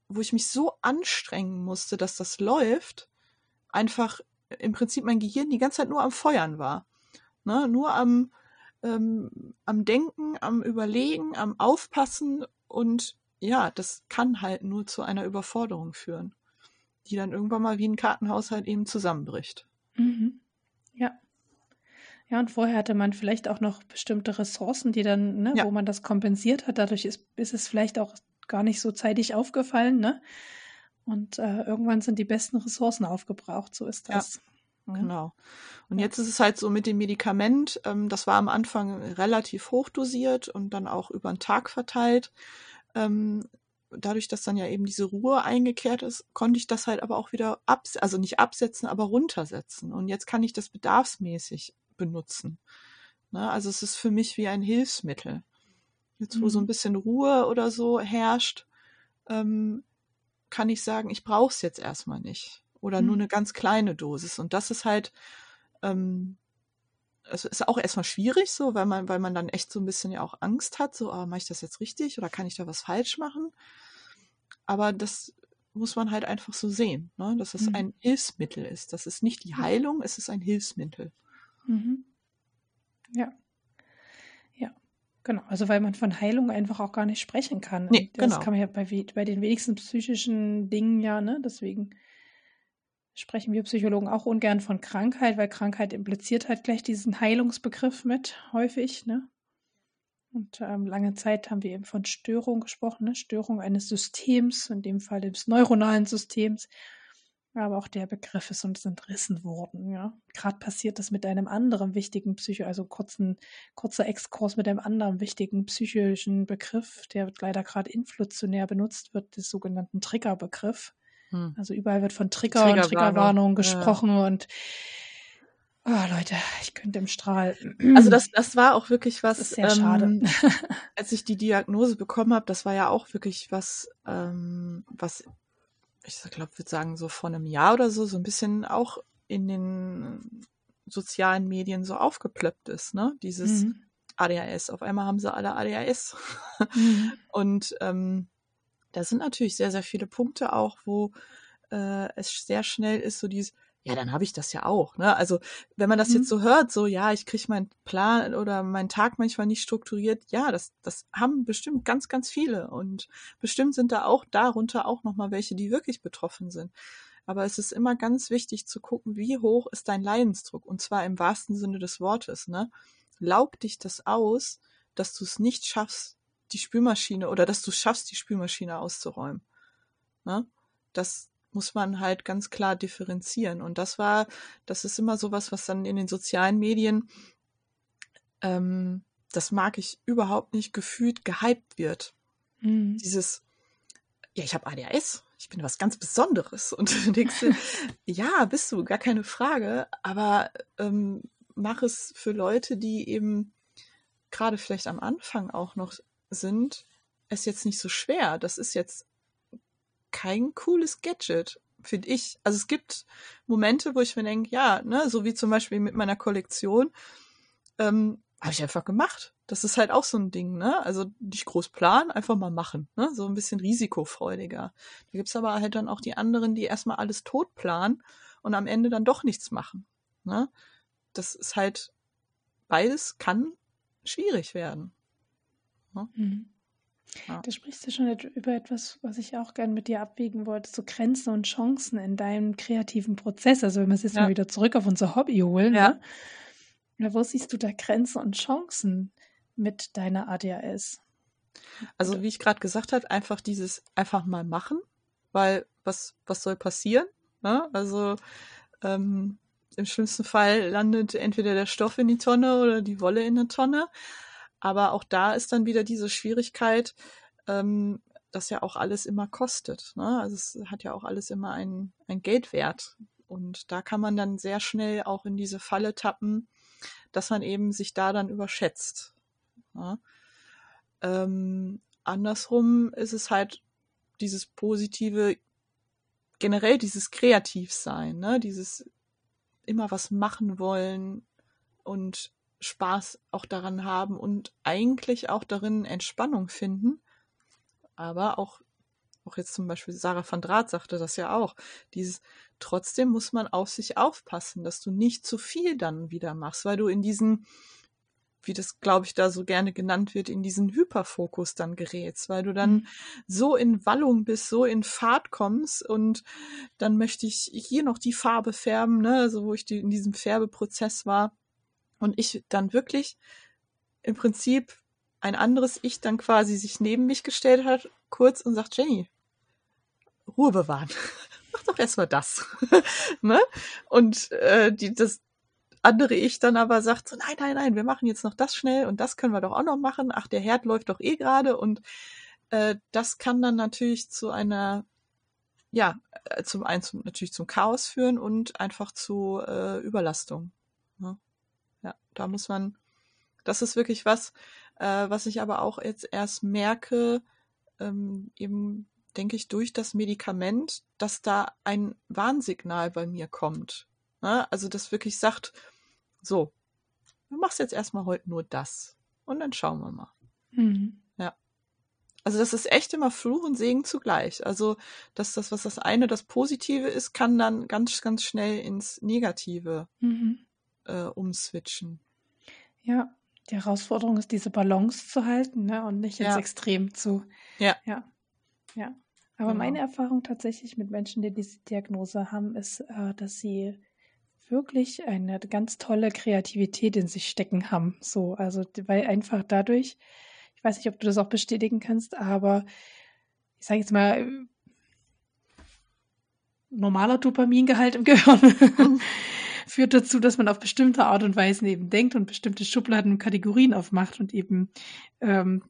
wo ich mich so anstrengen musste, dass das läuft, einfach im Prinzip mein Gehirn die ganze Zeit nur am Feuern war. Ne? Nur am, ähm, am Denken, am Überlegen, am Aufpassen und ja, das kann halt nur zu einer Überforderung führen, die dann irgendwann mal wie ein Kartenhaushalt eben zusammenbricht. Mhm. Ja. Ja, und vorher hatte man vielleicht auch noch bestimmte Ressourcen, die dann, ne, ja. wo man das kompensiert hat. Dadurch ist, ist es vielleicht auch gar nicht so zeitig aufgefallen, ne? Und äh, irgendwann sind die besten Ressourcen aufgebraucht, so ist das. Ja. Genau. Und jetzt ist es halt so mit dem Medikament, ähm, das war am Anfang relativ hochdosiert und dann auch über den Tag verteilt. Ähm, dadurch, dass dann ja eben diese Ruhe eingekehrt ist, konnte ich das halt aber auch wieder abs also nicht absetzen, aber runtersetzen. Und jetzt kann ich das bedarfsmäßig benutzen. Ne? Also es ist für mich wie ein Hilfsmittel. Jetzt, wo mhm. so ein mhm. bisschen Ruhe oder so herrscht, ähm, kann ich sagen, ich brauche es jetzt erstmal nicht. Oder mhm. nur eine ganz kleine Dosis. Und das ist halt, ähm, es ist auch erstmal schwierig so, weil man, weil man dann echt so ein bisschen ja auch Angst hat, so, ah, mache ich das jetzt richtig oder kann ich da was falsch machen? Aber das muss man halt einfach so sehen, ne? dass es mhm. ein Hilfsmittel ist. Das ist nicht die Heilung, es ist ein Hilfsmittel. Mhm. Ja. Ja, genau. Also weil man von Heilung einfach auch gar nicht sprechen kann. Nee, das genau. kann man ja bei, bei den wenigsten psychischen Dingen ja, ne? Deswegen sprechen wir Psychologen auch ungern von Krankheit, weil Krankheit impliziert halt gleich diesen Heilungsbegriff mit, häufig, ne? Und ähm, lange Zeit haben wir eben von Störung gesprochen, ne? Störung eines Systems, in dem Fall des neuronalen Systems. aber auch der Begriff ist uns entrissen worden. Ja, gerade passiert das mit einem anderen wichtigen Psycho, also kurzen, kurzer Exkurs mit einem anderen wichtigen psychischen Begriff, der leider gerade inflationär benutzt wird, des sogenannten Triggerbegriff. Hm. Also überall wird von Trigger Triggerwarnung. und Triggerwarnung gesprochen ja. und Oh, Leute, ich könnte im Strahl. Also das, das war auch wirklich was. Das ist sehr ähm, schade. als ich die Diagnose bekommen habe, das war ja auch wirklich was, ähm, was ich glaube, würde sagen, so vor einem Jahr oder so, so ein bisschen auch in den sozialen Medien so aufgeplöppt ist, ne? Dieses mhm. ADHS. Auf einmal haben sie alle ADHS. Mhm. Und ähm, da sind natürlich sehr, sehr viele Punkte auch, wo äh, es sehr schnell ist, so dieses, ja, dann habe ich das ja auch. Ne? Also wenn man das mhm. jetzt so hört, so ja, ich kriege meinen Plan oder meinen Tag manchmal nicht strukturiert, ja, das, das haben bestimmt ganz, ganz viele. Und bestimmt sind da auch darunter auch nochmal welche, die wirklich betroffen sind. Aber es ist immer ganz wichtig zu gucken, wie hoch ist dein Leidensdruck. Und zwar im wahrsten Sinne des Wortes. Ne? Laug dich das aus, dass du es nicht schaffst, die Spülmaschine oder dass du schaffst, die Spülmaschine auszuräumen. Ne? Das, muss man halt ganz klar differenzieren. Und das war, das ist immer sowas, was dann in den sozialen Medien, ähm, das mag ich überhaupt nicht, gefühlt gehypt wird. Mhm. Dieses, ja, ich habe ADHS, ich bin was ganz Besonderes. Und du denkst, ja, bist du, gar keine Frage, aber ähm, mach es für Leute, die eben gerade vielleicht am Anfang auch noch sind, es jetzt nicht so schwer. Das ist jetzt kein cooles Gadget, finde ich. Also es gibt Momente, wo ich mir denke, ja, ne, so wie zum Beispiel mit meiner Kollektion, ähm, habe ich einfach gemacht. Das ist halt auch so ein Ding, ne? Also nicht groß planen, einfach mal machen, ne? So ein bisschen risikofreudiger. Da gibt's aber halt dann auch die anderen, die erstmal alles tot planen und am Ende dann doch nichts machen. Ne? Das ist halt, beides kann schwierig werden. Ne? Mhm. Ja. Da sprichst du schon über etwas, was ich auch gern mit dir abwägen wollte, so Grenzen und Chancen in deinem kreativen Prozess. Also wenn wir es jetzt ja. mal wieder zurück auf unser Hobby holen, ja. ne? wo siehst du da Grenzen und Chancen mit deiner ADHS? Also wie ich gerade gesagt habe, einfach dieses einfach mal machen, weil was, was soll passieren? Ne? Also ähm, im schlimmsten Fall landet entweder der Stoff in die Tonne oder die Wolle in eine Tonne. Aber auch da ist dann wieder diese Schwierigkeit, ähm, dass ja auch alles immer kostet. Ne? Also es hat ja auch alles immer einen, Geldwert. Und da kann man dann sehr schnell auch in diese Falle tappen, dass man eben sich da dann überschätzt. Ne? Ähm, andersrum ist es halt dieses positive, generell dieses Kreativsein, ne? dieses immer was machen wollen und Spaß auch daran haben und eigentlich auch darin Entspannung finden. Aber auch, auch jetzt zum Beispiel Sarah van Draht sagte das ja auch, dieses, trotzdem muss man auf sich aufpassen, dass du nicht zu viel dann wieder machst, weil du in diesen, wie das glaube ich da so gerne genannt wird, in diesen Hyperfokus dann gerätst, weil du dann mhm. so in Wallung bist, so in Fahrt kommst und dann möchte ich hier noch die Farbe färben, ne, so wo ich die, in diesem Färbeprozess war und ich dann wirklich im Prinzip ein anderes Ich dann quasi sich neben mich gestellt hat, kurz und sagt, Jenny, Ruhe bewahren. Mach doch erstmal das. ne? Und äh, die, das andere Ich dann aber sagt so, nein, nein, nein, wir machen jetzt noch das schnell und das können wir doch auch noch machen. Ach, der Herd läuft doch eh gerade und äh, das kann dann natürlich zu einer, ja, äh, zum einen zum, natürlich zum Chaos führen und einfach zu äh, Überlastung. Ne? Ja, da muss man, das ist wirklich was, äh, was ich aber auch jetzt erst merke, ähm, eben denke ich durch das Medikament, dass da ein Warnsignal bei mir kommt. Ne? Also das wirklich sagt, so, du machst jetzt erstmal heute nur das und dann schauen wir mal. Mhm. Ja. Also das ist echt immer Fluch und Segen zugleich. Also dass das, was das eine das Positive ist, kann dann ganz, ganz schnell ins Negative mhm äh, umswitchen. Ja, die Herausforderung ist, diese Balance zu halten ne, und nicht ins ja. Extrem zu. Ja. Ja. ja. Aber genau. meine Erfahrung tatsächlich mit Menschen, die diese Diagnose haben, ist, äh, dass sie wirklich eine ganz tolle Kreativität in sich stecken haben. So, also weil einfach dadurch, ich weiß nicht, ob du das auch bestätigen kannst, aber ich sage jetzt mal, normaler Dopamingehalt im Gehirn mhm. führt dazu, dass man auf bestimmte Art und Weise eben denkt und bestimmte Schubladen und Kategorien aufmacht und eben ähm,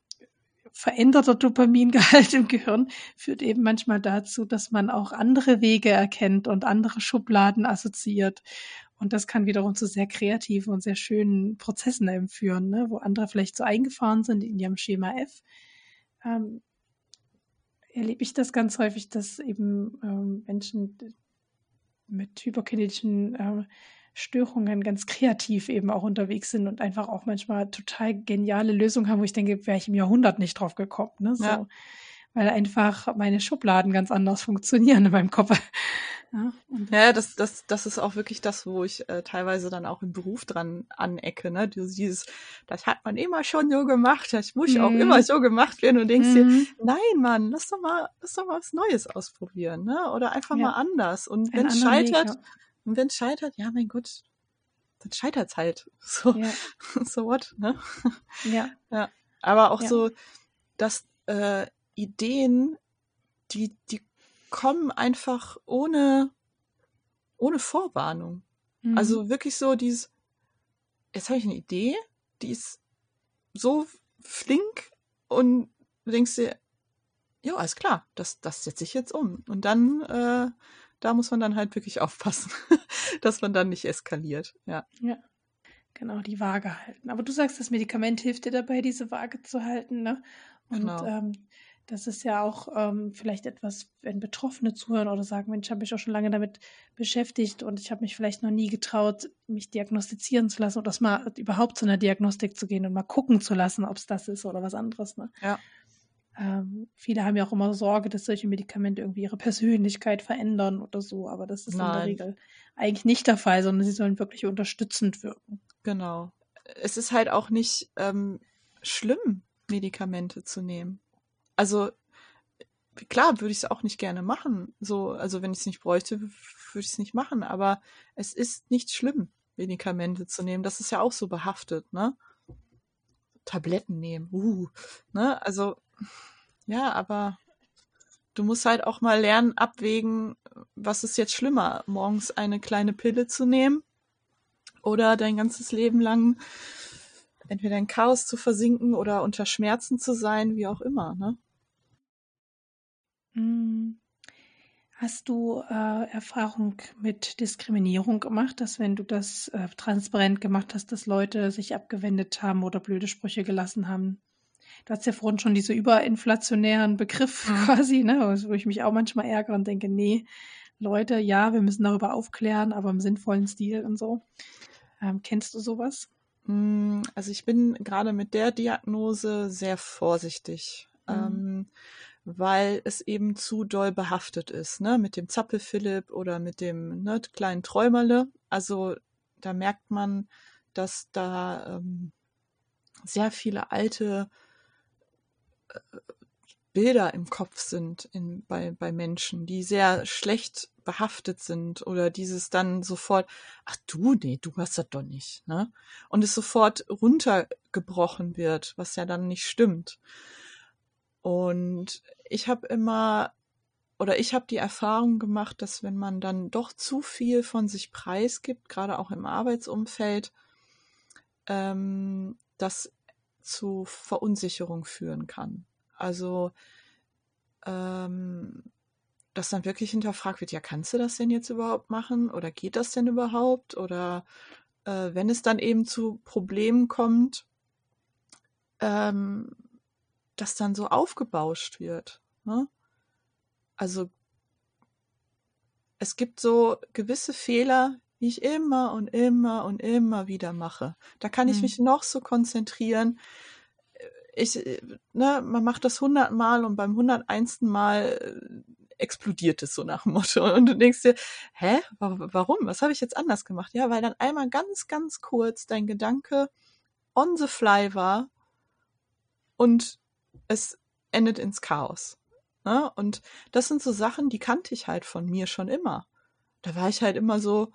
veränderter Dopamingehalt im Gehirn führt eben manchmal dazu, dass man auch andere Wege erkennt und andere Schubladen assoziiert. Und das kann wiederum zu sehr kreativen und sehr schönen Prozessen eben führen, ne? wo andere vielleicht so eingefahren sind in ihrem Schema F. Ähm, erlebe ich das ganz häufig, dass eben ähm, Menschen mit hyperkinetischen äh, Störungen ganz kreativ eben auch unterwegs sind und einfach auch manchmal total geniale Lösungen haben, wo ich denke, wäre ich im Jahrhundert nicht drauf gekommen. Ne? So, ja. Weil einfach meine Schubladen ganz anders funktionieren in meinem Kopf. Ja, ja, das, das, das ist auch wirklich das, wo ich äh, teilweise dann auch im Beruf dran anecke. Ne? Dieses, das hat man immer schon so gemacht, das muss mhm. auch immer so gemacht werden und denkst mhm. dir, nein, Mann, lass doch mal, lass doch mal was Neues ausprobieren, ne? Oder einfach ja. mal anders. Und wenn es scheitert, Weg, ja. Und wenn es scheitert, ja, mein Gott, dann scheitert es halt. So, ja. so what, ne? Ja. ja. Aber auch so, dass äh, Ideen, die, die kommen einfach ohne, ohne Vorwarnung. Mhm. Also wirklich so dieses, jetzt habe ich eine Idee, die ist so flink und du denkst dir, ja, alles klar, das, das setze ich jetzt um. Und dann äh, da muss man dann halt wirklich aufpassen, dass man dann nicht eskaliert. Ja. Ja. Genau, die Waage halten. Aber du sagst, das Medikament hilft dir dabei, diese Waage zu halten, ne? Und genau. ähm, das ist ja auch ähm, vielleicht etwas, wenn Betroffene zuhören oder sagen, Mensch, ich habe mich auch schon lange damit beschäftigt und ich habe mich vielleicht noch nie getraut, mich diagnostizieren zu lassen oder das mal überhaupt zu einer Diagnostik zu gehen und mal gucken zu lassen, ob es das ist oder was anderes. Ne? Ja. Ähm, viele haben ja auch immer Sorge, dass solche Medikamente irgendwie ihre Persönlichkeit verändern oder so, aber das ist Nein. in der Regel eigentlich nicht der Fall, sondern sie sollen wirklich unterstützend wirken. Genau. Es ist halt auch nicht ähm, schlimm, Medikamente zu nehmen. Also klar würde ich es auch nicht gerne machen. So, also wenn ich es nicht bräuchte, würde ich es nicht machen. Aber es ist nicht schlimm, Medikamente zu nehmen. Das ist ja auch so behaftet, ne? Tabletten nehmen, uh, ne? Also ja, aber du musst halt auch mal lernen, abwägen, was ist jetzt schlimmer, morgens eine kleine Pille zu nehmen oder dein ganzes Leben lang entweder in Chaos zu versinken oder unter Schmerzen zu sein, wie auch immer, ne? Hm. Hast du äh, Erfahrung mit Diskriminierung gemacht, dass wenn du das äh, transparent gemacht hast, dass Leute sich abgewendet haben oder blöde Sprüche gelassen haben? Du hast ja vorhin schon diese überinflationären Begriff mhm. quasi, ne, wo ich mich auch manchmal ärgere und denke, nee, Leute, ja, wir müssen darüber aufklären, aber im sinnvollen Stil und so. Ähm, kennst du sowas? Mm, also ich bin gerade mit der Diagnose sehr vorsichtig, mhm. ähm, weil es eben zu doll behaftet ist, ne, mit dem Zappel-Philipp oder mit dem ne, kleinen Träumerle. Also da merkt man, dass da ähm, sehr viele alte äh, Bilder im Kopf sind in, bei, bei Menschen, die sehr schlecht behaftet sind oder dieses dann sofort, ach du, nee, du hast das doch nicht, ne? Und es sofort runtergebrochen wird, was ja dann nicht stimmt. Und ich habe immer oder ich habe die Erfahrung gemacht, dass wenn man dann doch zu viel von sich preisgibt, gerade auch im Arbeitsumfeld, ähm, dass zu Verunsicherung führen kann. Also, ähm, dass dann wirklich hinterfragt wird, ja, kannst du das denn jetzt überhaupt machen? Oder geht das denn überhaupt? Oder äh, wenn es dann eben zu Problemen kommt, ähm, dass dann so aufgebauscht wird. Ne? Also es gibt so gewisse Fehler, die ich immer und immer und immer wieder mache. Da kann ich mhm. mich noch so konzentrieren. Ich, ne, man macht das hundertmal und beim hunderteinsten Mal äh, explodiert es so nach dem Motto. Und du denkst dir, hä, warum? Was habe ich jetzt anders gemacht? Ja, weil dann einmal ganz, ganz kurz dein Gedanke on the fly war und es endet ins Chaos. Ne? Und das sind so Sachen, die kannte ich halt von mir schon immer. Da war ich halt immer so,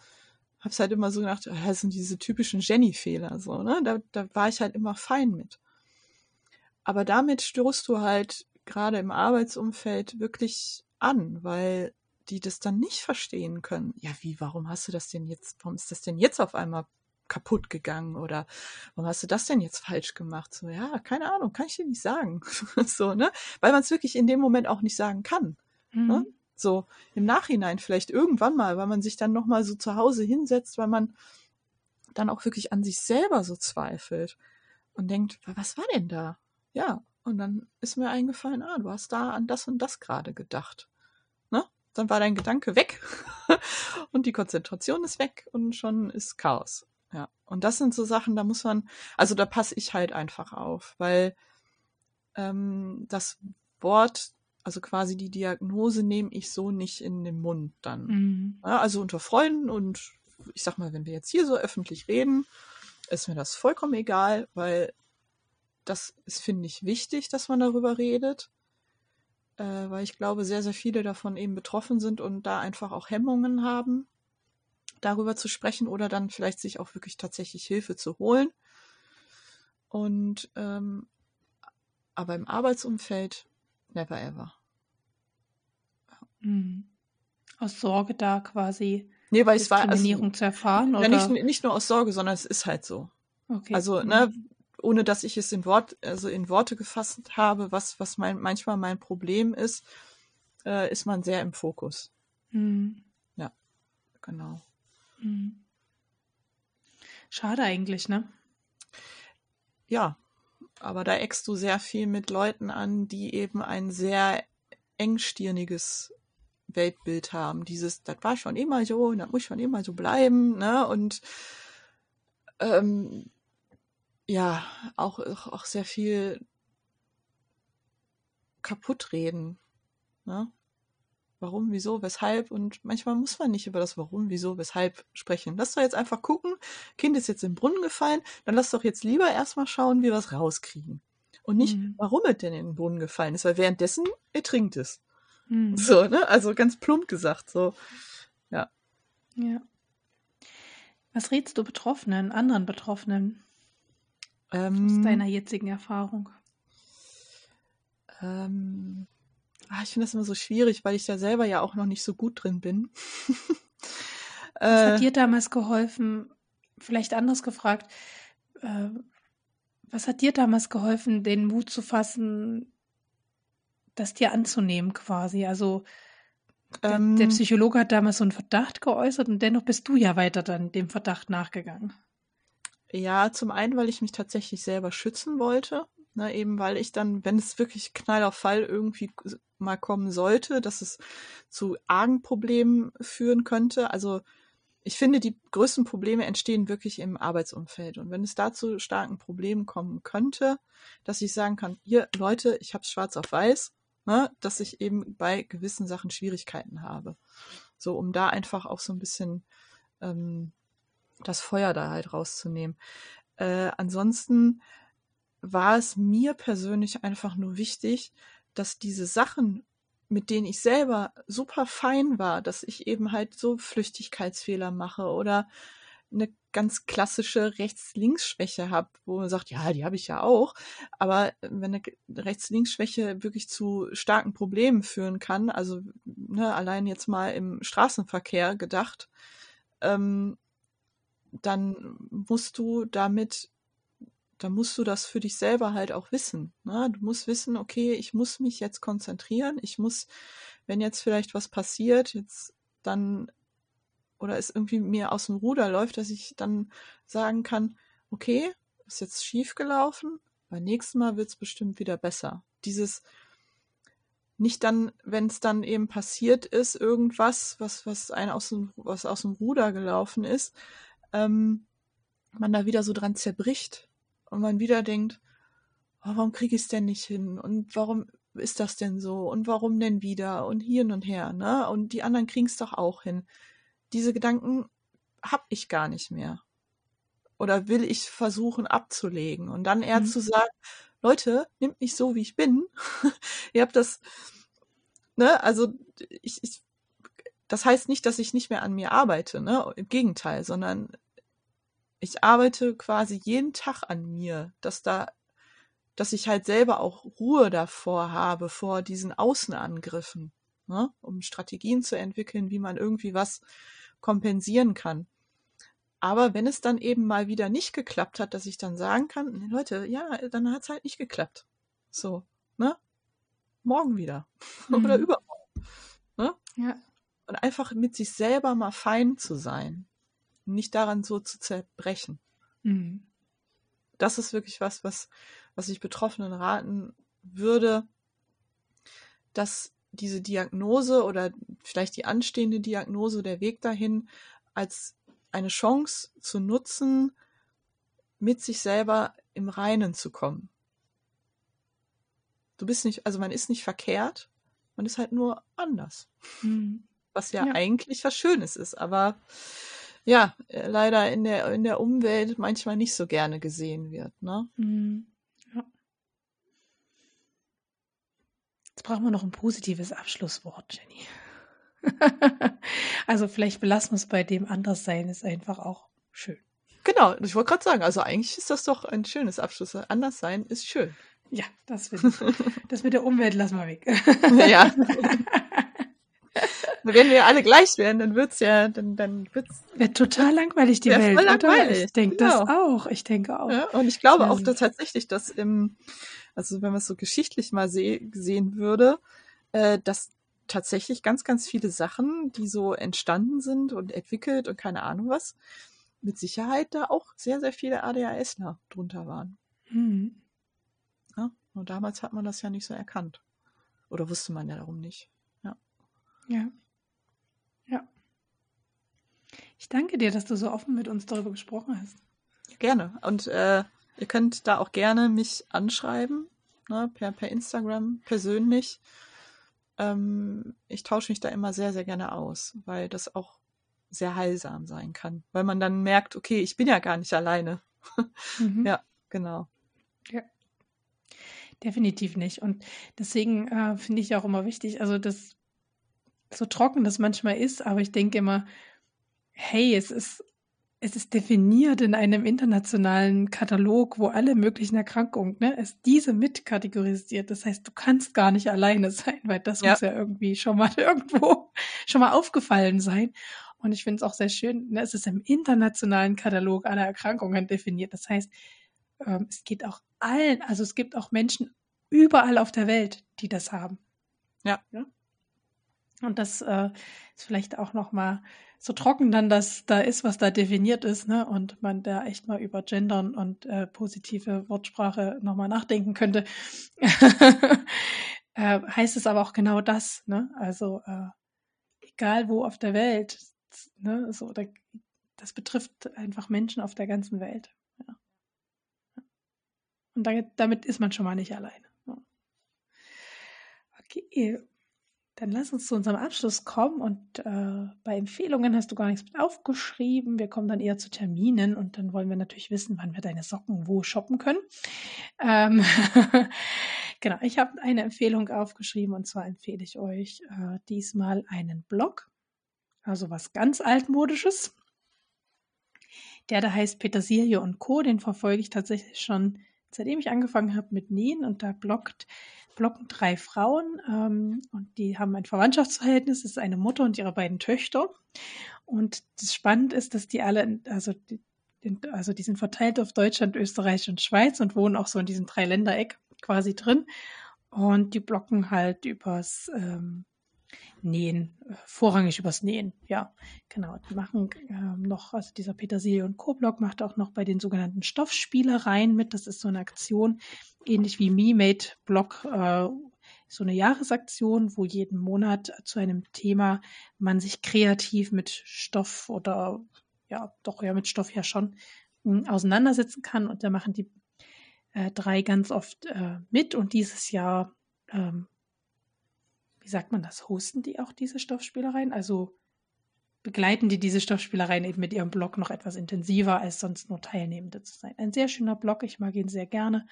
hab's halt immer so gedacht, das sind diese typischen Jenny-Fehler, so, ne? Da, da war ich halt immer fein mit. Aber damit stoßt du halt gerade im Arbeitsumfeld wirklich an, weil die das dann nicht verstehen können. Ja, wie, warum hast du das denn jetzt, warum ist das denn jetzt auf einmal kaputt gegangen oder warum hast du das denn jetzt falsch gemacht? So, ja, keine Ahnung, kann ich dir nicht sagen. so, ne? Weil man es wirklich in dem Moment auch nicht sagen kann. Ne? Mhm. Ne? So im Nachhinein vielleicht irgendwann mal, weil man sich dann nochmal so zu Hause hinsetzt, weil man dann auch wirklich an sich selber so zweifelt und denkt, was war denn da? Ja, und dann ist mir eingefallen, ah, du hast da an das und das gerade gedacht. Ne? Dann war dein Gedanke weg und die Konzentration ist weg und schon ist Chaos. Ja, und das sind so Sachen, da muss man, also da passe ich halt einfach auf, weil ähm, das Wort, also quasi die Diagnose nehme ich so nicht in den Mund dann. Mhm. Ja, also unter Freunden und ich sag mal, wenn wir jetzt hier so öffentlich reden, ist mir das vollkommen egal, weil das ist, finde ich, wichtig, dass man darüber redet, äh, weil ich glaube, sehr, sehr viele davon eben betroffen sind und da einfach auch Hemmungen haben, darüber zu sprechen oder dann vielleicht sich auch wirklich tatsächlich Hilfe zu holen. Und ähm, aber im Arbeitsumfeld never ever. Mhm. Aus Sorge da quasi nee, weil Diskriminierung also, zu erfahren? Ja, Nicht, nicht nur aus Sorge, sondern es ist halt so. Okay. Also, mhm. ne, ohne dass ich es in Wort, also in Worte gefasst habe, was, was mein, manchmal mein Problem ist, äh, ist man sehr im Fokus. Mhm. Ja, genau. Mhm. Schade eigentlich, ne? Ja, aber da eckst du sehr viel mit Leuten an, die eben ein sehr engstirniges Weltbild haben. Dieses, das war schon immer so, das muss schon immer so bleiben, ne? Und ähm, ja, auch, auch sehr viel kaputt reden. Ne? Warum, wieso, weshalb und manchmal muss man nicht über das Warum, wieso, weshalb sprechen. Lass doch jetzt einfach gucken, Kind ist jetzt im Brunnen gefallen, dann lass doch jetzt lieber erstmal schauen, wie wir es rauskriegen. Und nicht, mhm. warum es denn in den Brunnen gefallen ist, weil währenddessen ertrinkt es. Mhm. So, ne? Also ganz plump gesagt, so. Ja. Ja. Was rätst du Betroffenen, anderen Betroffenen? Ähm, aus deiner jetzigen Erfahrung? Ähm, ich finde das immer so schwierig, weil ich da selber ja auch noch nicht so gut drin bin. Was hat äh, dir damals geholfen? Vielleicht anders gefragt. Äh, was hat dir damals geholfen, den Mut zu fassen, das dir anzunehmen quasi? Also der, ähm, der Psychologe hat damals so einen Verdacht geäußert und dennoch bist du ja weiter dann dem Verdacht nachgegangen. Ja, zum einen, weil ich mich tatsächlich selber schützen wollte. Ne, eben weil ich dann, wenn es wirklich Knall auf Fall irgendwie mal kommen sollte, dass es zu argen Problemen führen könnte. Also ich finde, die größten Probleme entstehen wirklich im Arbeitsumfeld. Und wenn es dazu starken Problemen kommen könnte, dass ich sagen kann, hier Leute, ich habe schwarz auf weiß, ne, dass ich eben bei gewissen Sachen Schwierigkeiten habe. So, um da einfach auch so ein bisschen ähm, das Feuer da halt rauszunehmen. Äh, ansonsten war es mir persönlich einfach nur wichtig, dass diese Sachen, mit denen ich selber super fein war, dass ich eben halt so Flüchtigkeitsfehler mache oder eine ganz klassische Rechts-Links-Schwäche habe, wo man sagt, ja, die habe ich ja auch. Aber wenn eine Rechts-Links-Schwäche wirklich zu starken Problemen führen kann, also ne, allein jetzt mal im Straßenverkehr gedacht, ähm, dann musst du damit, dann musst du das für dich selber halt auch wissen. Ne? Du musst wissen, okay, ich muss mich jetzt konzentrieren, ich muss, wenn jetzt vielleicht was passiert, jetzt dann oder es irgendwie mir aus dem Ruder läuft, dass ich dann sagen kann, okay, ist jetzt schief gelaufen, beim nächsten Mal wird es bestimmt wieder besser. Dieses nicht dann, wenn es dann eben passiert ist, irgendwas, was, was ein aus dem, was aus dem Ruder gelaufen ist, ähm, man da wieder so dran zerbricht und man wieder denkt, oh, warum kriege ich es denn nicht hin und warum ist das denn so und warum denn wieder und hier und her, ne? Und die anderen kriegen es doch auch hin. Diese Gedanken hab ich gar nicht mehr. Oder will ich versuchen abzulegen und dann eher mhm. zu sagen, Leute, nimmt mich so, wie ich bin. Ihr habt das, ne, also ich, ich das heißt nicht, dass ich nicht mehr an mir arbeite, ne? Im Gegenteil, sondern ich arbeite quasi jeden Tag an mir, dass da, dass ich halt selber auch Ruhe davor habe, vor diesen Außenangriffen. ne? um Strategien zu entwickeln, wie man irgendwie was kompensieren kann. Aber wenn es dann eben mal wieder nicht geklappt hat, dass ich dann sagen kann, Leute, ja, dann hat es halt nicht geklappt. So, ne? Morgen wieder. Mhm. Oder übermorgen. Ne? Ja. Und einfach mit sich selber mal fein zu sein. Nicht daran so zu zerbrechen. Mhm. Das ist wirklich was, was, was ich Betroffenen raten würde, dass diese Diagnose oder vielleicht die anstehende Diagnose, der Weg dahin, als eine Chance zu nutzen, mit sich selber im Reinen zu kommen. Du bist nicht, also man ist nicht verkehrt, man ist halt nur anders. Mhm. Was ja, ja, eigentlich was Schönes ist, aber ja, leider in der, in der Umwelt manchmal nicht so gerne gesehen wird, ne? Mhm. Ja. Jetzt brauchen wir noch ein positives Abschlusswort, Jenny. also vielleicht belassen wir es bei dem Anderssein, ist einfach auch schön. Genau, ich wollte gerade sagen, also eigentlich ist das doch ein schönes Abschluss. Anderssein ist schön. Ja, das, ich. das mit der Umwelt lassen wir weg. ja. Wenn wir alle gleich wären, dann wird's ja, dann, dann wird's. Wäre total langweilig, die Welt, voll langweilig. Oder? Ich denke genau. das auch. Ich denke auch. Ja, und ich glaube auch dass tatsächlich, dass im, also wenn man es so geschichtlich mal seh, sehen würde, äh, dass tatsächlich ganz, ganz viele Sachen, die so entstanden sind und entwickelt und keine Ahnung was, mit Sicherheit da auch sehr, sehr viele ADHSler drunter waren. Mhm. Ja, und damals hat man das ja nicht so erkannt. Oder wusste man ja darum nicht. Ja. Ja. Ja. Ich danke dir, dass du so offen mit uns darüber gesprochen hast. Gerne. Und äh, ihr könnt da auch gerne mich anschreiben, ne, per, per Instagram persönlich ähm, ich tausche mich da immer sehr, sehr gerne aus, weil das auch sehr heilsam sein kann, weil man dann merkt, okay, ich bin ja gar nicht alleine. Mhm. Ja, genau. Ja. Definitiv nicht. Und deswegen äh, finde ich auch immer wichtig, also das so trocken das manchmal ist, aber ich denke immer, hey, es ist es ist definiert in einem internationalen Katalog, wo alle möglichen Erkrankungen, ne, ist diese mitkategorisiert. Das heißt, du kannst gar nicht alleine sein, weil das ja. muss ja irgendwie schon mal irgendwo schon mal aufgefallen sein. Und ich finde es auch sehr schön, ne, es ist im internationalen Katalog aller Erkrankungen definiert. Das heißt, ähm, es geht auch allen, also es gibt auch Menschen überall auf der Welt, die das haben. Ja. ja? Und das äh, ist vielleicht auch noch mal so trocken dann das da ist, was da definiert ist, ne? Und man da echt mal über Gendern und äh, positive Wortsprache nochmal nachdenken könnte, äh, heißt es aber auch genau das, ne? Also äh, egal wo auf der Welt, ne? So, da, das betrifft einfach Menschen auf der ganzen Welt. Ja. Und damit, damit ist man schon mal nicht alleine. Okay, dann lass uns zu unserem Abschluss kommen und äh, bei Empfehlungen hast du gar nichts mit aufgeschrieben. Wir kommen dann eher zu Terminen und dann wollen wir natürlich wissen, wann wir deine Socken wo shoppen können. Ähm genau, ich habe eine Empfehlung aufgeschrieben und zwar empfehle ich euch äh, diesmal einen Blog, also was ganz altmodisches. Der da heißt Petersilie und Co. Den verfolge ich tatsächlich schon seitdem ich angefangen habe mit Nähen und da bloggt blocken drei Frauen ähm, und die haben ein Verwandtschaftsverhältnis. Das ist eine Mutter und ihre beiden Töchter. Und das Spannende ist, dass die alle, also die, also die sind verteilt auf Deutschland, Österreich und Schweiz und wohnen auch so in diesem Dreiländereck quasi drin. Und die blocken halt übers ähm, Nähen, vorrangig übers Nähen, ja, genau. Die machen ähm, noch, also dieser Petersilie und Co-Blog macht auch noch bei den sogenannten Stoffspielereien mit. Das ist so eine Aktion, ähnlich wie Me-Made-Blog, äh, so eine Jahresaktion, wo jeden Monat zu einem Thema man sich kreativ mit Stoff oder ja, doch ja mit Stoff ja schon hm, auseinandersetzen kann. Und da machen die äh, drei ganz oft äh, mit. Und dieses Jahr ähm, wie sagt man das, hosten die auch diese Stoffspielereien? Also begleiten die diese Stoffspielereien eben mit ihrem Blog noch etwas intensiver, als sonst nur Teilnehmende zu sein. Ein sehr schöner Blog, ich mag ihn sehr gerne,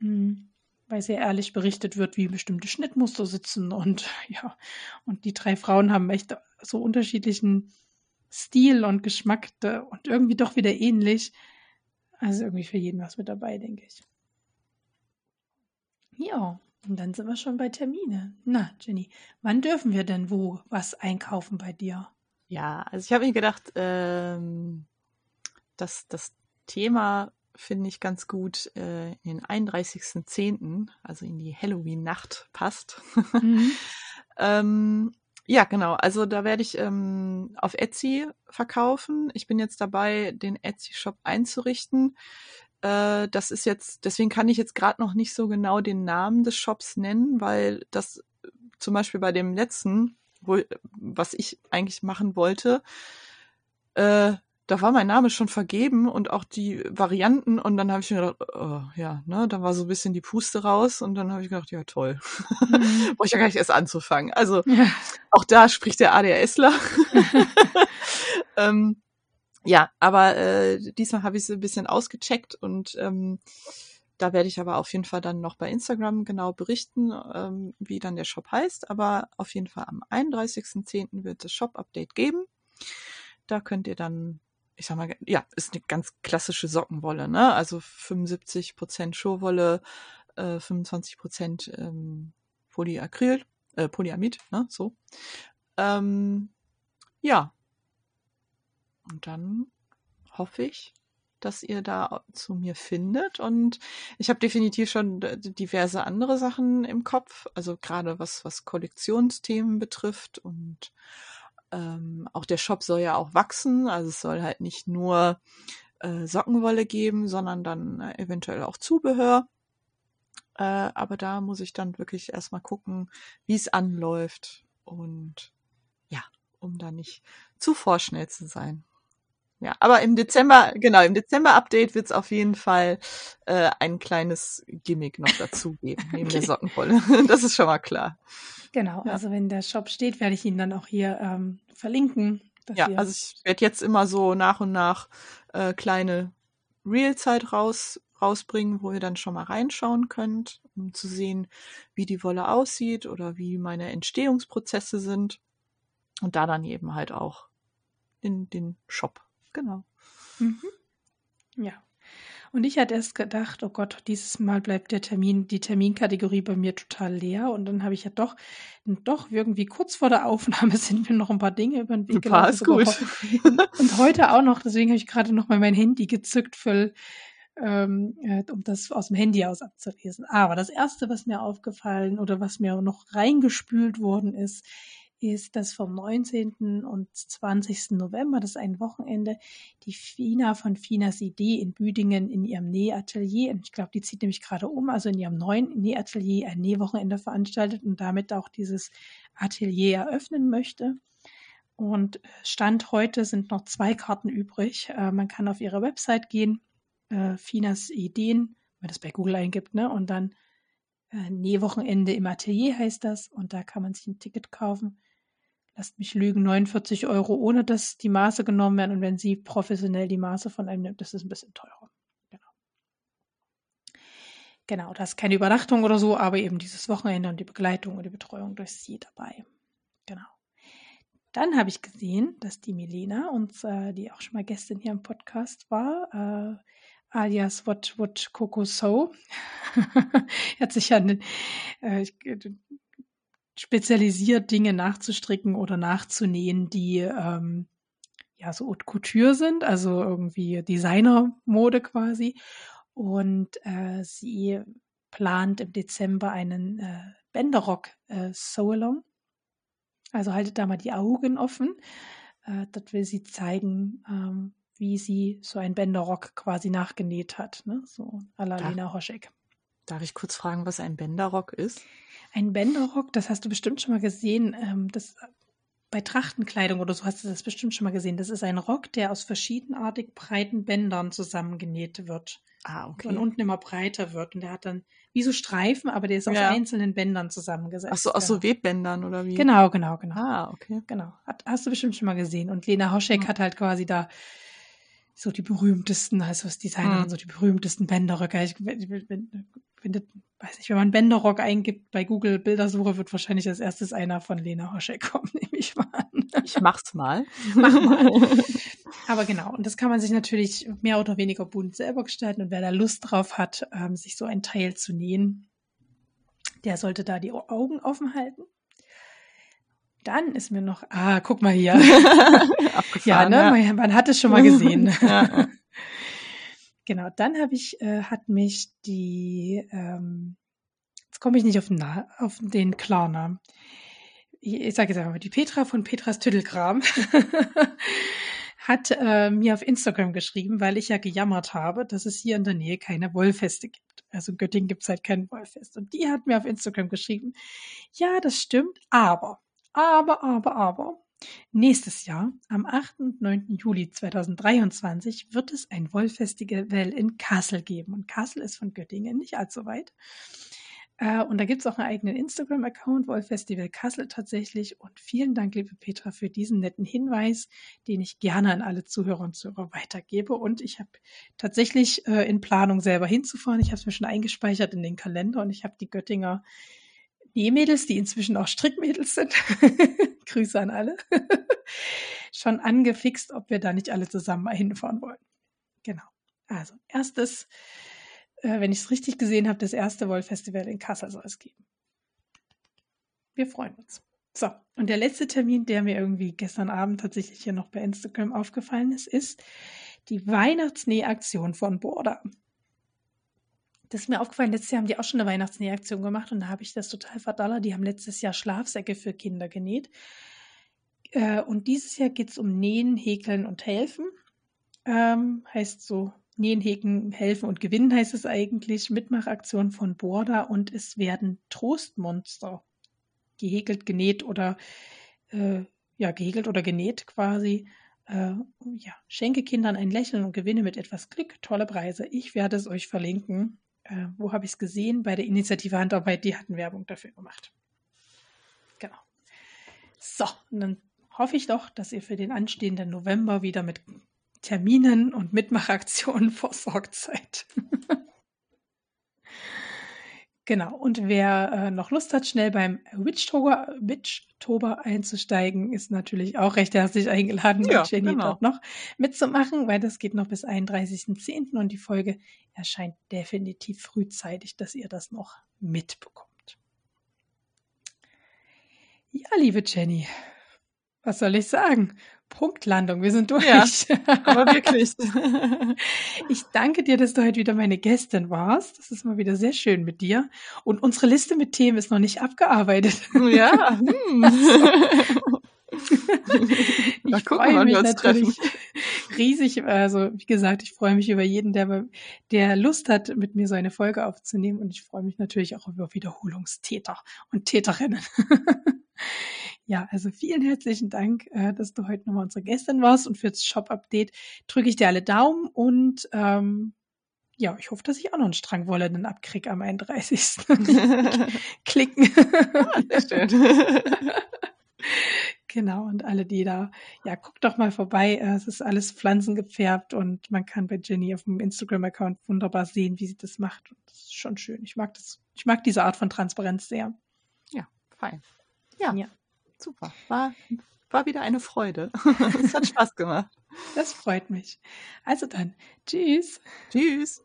hm, weil sehr ehrlich berichtet wird, wie bestimmte Schnittmuster sitzen und ja, und die drei Frauen haben echt so unterschiedlichen Stil und Geschmack und irgendwie doch wieder ähnlich. Also irgendwie für jeden was mit dabei, denke ich. Ja, Und dann sind wir schon bei Termine. Na, Jenny, wann dürfen wir denn wo was einkaufen bei dir? Ja, also ich habe mir gedacht, ähm, dass das Thema finde ich ganz gut äh, in den 31.10., also in die Halloween-Nacht passt. Mhm. ähm, ja, genau. Also da werde ich ähm, auf Etsy verkaufen. Ich bin jetzt dabei, den Etsy-Shop einzurichten. Äh, das ist jetzt, deswegen kann ich jetzt gerade noch nicht so genau den Namen des Shops nennen, weil das zum Beispiel bei dem letzten, wo, was ich eigentlich machen wollte, äh, da war mein Name schon vergeben und auch die Varianten und dann habe ich mir gedacht, oh, ja, ne, da war so ein bisschen die Puste raus und dann habe ich gedacht, ja toll, mhm. brauche ich ja gar nicht erst anzufangen. Also ja. auch da spricht der ADHSler. ähm, ja, aber äh, diesmal habe ich es ein bisschen ausgecheckt und ähm, da werde ich aber auf jeden Fall dann noch bei Instagram genau berichten, ähm, wie dann der Shop heißt. Aber auf jeden Fall am 31.10. wird es Shop-Update geben. Da könnt ihr dann ich sag mal, ja, ist eine ganz klassische Sockenwolle, ne? Also 75 Prozent Schurwolle, äh, 25 Prozent ähm, Polyacryl, äh, Polyamid, ne? So. Ähm, ja. Und dann hoffe ich, dass ihr da zu mir findet. Und ich habe definitiv schon diverse andere Sachen im Kopf, also gerade was, was Kollektionsthemen betrifft und ähm, auch der Shop soll ja auch wachsen, also es soll halt nicht nur äh, Sockenwolle geben, sondern dann äh, eventuell auch Zubehör. Äh, aber da muss ich dann wirklich erstmal gucken, wie es anläuft und ja, um da nicht zu vorschnell zu sein. Ja, aber im Dezember, genau, im Dezember-Update wird es auf jeden Fall äh, ein kleines Gimmick noch dazu geben, neben okay. der Sockenwolle. Das ist schon mal klar. Genau, ja. also wenn der Shop steht, werde ich ihn dann auch hier ähm, verlinken. Ja, also ich werde jetzt immer so nach und nach äh, kleine Real-Zeit raus, rausbringen, wo ihr dann schon mal reinschauen könnt, um zu sehen, wie die Wolle aussieht oder wie meine Entstehungsprozesse sind. Und da dann eben halt auch in den Shop. Genau. Mhm. Ja. Und ich hatte erst gedacht, oh Gott, dieses Mal bleibt der Termin, die Terminkategorie bei mir total leer. Und dann habe ich ja doch, doch irgendwie kurz vor der Aufnahme sind mir noch ein paar Dinge über den Weg gelaufen. Gut. Und heute auch noch, deswegen habe ich gerade noch mal mein Handy gezückt, für, ähm, äh, um das aus dem Handy aus abzulesen. Aber das erste, was mir aufgefallen oder was mir noch reingespült worden ist, ist, dass vom 19. und 20. November, das ist ein Wochenende, die Fina von Finas Idee in Büdingen in ihrem Nähatelier, ich glaube, die zieht nämlich gerade um, also in ihrem neuen Nähatelier ein Nähwochenende veranstaltet und damit auch dieses Atelier eröffnen möchte. Und Stand heute sind noch zwei Karten übrig. Äh, man kann auf ihre Website gehen, äh, Finas Ideen, wenn man das bei Google eingibt, ne, und dann äh, Nähwochenende im Atelier heißt das und da kann man sich ein Ticket kaufen lasst mich lügen, 49 Euro, ohne dass die Maße genommen werden. Und wenn sie professionell die Maße von einem nimmt, das ist ein bisschen teurer. Genau. Genau, das ist keine Übernachtung oder so, aber eben dieses Wochenende und die Begleitung und die Betreuung durch sie dabei. Genau. Dann habe ich gesehen, dass die Milena, uns, äh, die auch schon mal Gästin hier im Podcast war, äh, alias What What Coco So, hat sich den, äh, spezialisiert, Dinge nachzustricken oder nachzunähen, die ähm, ja so Haute Couture sind, also irgendwie Designermode quasi. Und äh, sie plant im Dezember einen äh, Bänderrock äh, Sew-Along. Also haltet da mal die Augen offen. Äh, dort will sie zeigen, ähm, wie sie so einen Bänderrock quasi nachgenäht hat. Ne? So à la Lena Hoschek. Darf ich kurz fragen, was ein Bänderrock ist? Ein Bänderrock, das hast du bestimmt schon mal gesehen. Ähm, das, bei Trachtenkleidung oder so hast du das bestimmt schon mal gesehen. Das ist ein Rock, der aus verschiedenartig breiten Bändern zusammengenäht wird. Ah, okay. Und unten immer breiter wird. Und der hat dann wie so Streifen, aber der ist aus einzelnen Bändern zusammengesetzt. Ach so, aus ja. so Webbändern oder wie? Genau, genau, genau. Ah, okay. Genau. Hat, hast du bestimmt schon mal gesehen. Und Lena Hoschek mhm. hat halt quasi da so die berühmtesten, also als Designerin, mhm. so die berühmtesten Bänderröcke. Ich, findet, weiß nicht, wenn man Bänderrock eingibt bei Google Bildersuche, wird wahrscheinlich als erstes einer von Lena Hoschek kommen, nehme ich mal an. Ich mach's mal. Mach mal. Aber genau, und das kann man sich natürlich mehr oder weniger bunt selber gestalten und wer da Lust drauf hat, ähm, sich so ein Teil zu nähen, Der sollte da die Augen offen halten. Dann ist mir noch, ah, guck mal hier. ja, ne, ja. Man, man, hat es schon mal gesehen. ja. Genau, dann habe ich, äh, hat mich die, ähm, jetzt komme ich nicht auf den, auf den Klarnamen. Ich, ich sage jetzt einfach mal, die Petra von Petras Tüttelkram hat äh, mir auf Instagram geschrieben, weil ich ja gejammert habe, dass es hier in der Nähe keine Wollfeste gibt. Also in Göttingen gibt es halt kein Wollfest. Und die hat mir auf Instagram geschrieben, ja, das stimmt, aber, aber, aber, aber, Nächstes Jahr, am 8. und 9. Juli 2023, wird es ein Wollfestival in Kassel geben. Und Kassel ist von Göttingen nicht allzu weit. Äh, und da gibt es auch einen eigenen Instagram-Account, Wollfestival Kassel tatsächlich. Und vielen Dank, liebe Petra, für diesen netten Hinweis, den ich gerne an alle Zuhörer und Zuhörer weitergebe. Und ich habe tatsächlich äh, in Planung selber hinzufahren. Ich habe es mir schon eingespeichert in den Kalender und ich habe die Göttinger Nähmädels, die inzwischen auch Strickmädels sind, Grüße an alle, schon angefixt, ob wir da nicht alle zusammen mal hinfahren wollen. Genau. Also, erstes, äh, wenn ich es richtig gesehen habe, das erste Wollfestival in Kassel soll es geben. Wir freuen uns. So, und der letzte Termin, der mir irgendwie gestern Abend tatsächlich hier noch bei Instagram aufgefallen ist, ist die Weihnachtsnähaktion von Borda das ist mir aufgefallen, letztes Jahr haben die auch schon eine Weihnachtsnähaktion gemacht und da habe ich das total verdallert. Die haben letztes Jahr Schlafsäcke für Kinder genäht. Äh, und dieses Jahr geht es um Nähen, Häkeln und Helfen. Ähm, heißt so, Nähen, Häkeln, Helfen und Gewinnen heißt es eigentlich. Mitmachaktion von Borda und es werden Trostmonster gehäkelt, genäht oder äh, ja, gehäkelt oder genäht quasi. Äh, ja, schenke Kindern ein Lächeln und gewinne mit etwas Glück tolle Preise. Ich werde es euch verlinken äh, wo habe ich es gesehen? Bei der Initiative Handarbeit, die hatten Werbung dafür gemacht. Genau. So, und dann hoffe ich doch, dass ihr für den anstehenden November wieder mit Terminen und Mitmachaktionen versorgt seid. Genau, und wer äh, noch Lust hat, schnell beim Witchtober, Witchtober einzusteigen, ist natürlich auch recht herzlich eingeladen, ja, mit Jenny genau. dort noch mitzumachen, weil das geht noch bis 31.10. und die Folge erscheint definitiv frühzeitig, dass ihr das noch mitbekommt. Ja, liebe Jenny, was soll ich sagen? Punktlandung, wir sind durch. Ja, aber wirklich. Ich danke dir, dass du heute wieder meine Gästin warst. Das ist mal wieder sehr schön mit dir. Und unsere Liste mit Themen ist noch nicht abgearbeitet. Ja. Hm. ich freue mich natürlich treffen. riesig. Also, wie gesagt, ich freue mich über jeden, der, der Lust hat, mit mir so eine Folge aufzunehmen. Und ich freue mich natürlich auch über Wiederholungstäter und Täterinnen. Ja, also vielen herzlichen Dank, äh, dass du heute nochmal unsere Gästin warst und fürs Shop-Update drücke ich dir alle Daumen und ähm, ja, ich hoffe, dass ich auch noch einen Strang Wolle dann abkriege am 31. Klicken. Ah, sehr schön. genau, und alle, die da, ja, guckt doch mal vorbei. Äh, es ist alles pflanzengepfärbt und man kann bei Jenny auf dem Instagram-Account wunderbar sehen, wie sie das macht. Und das ist schon schön. Ich mag das, ich mag diese Art von Transparenz sehr. Ja, fein. Ja. ja. Super. War, war wieder eine Freude. es hat Spaß gemacht. Das freut mich. Also dann, tschüss. Tschüss.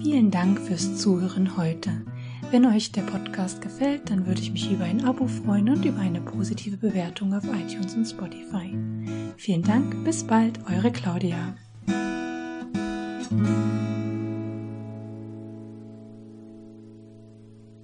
Vielen Dank fürs Zuhören heute. Wenn euch der Podcast gefällt, dann würde ich mich über ein Abo freuen und über eine positive Bewertung auf iTunes und Spotify. Vielen Dank, bis bald, eure Claudia.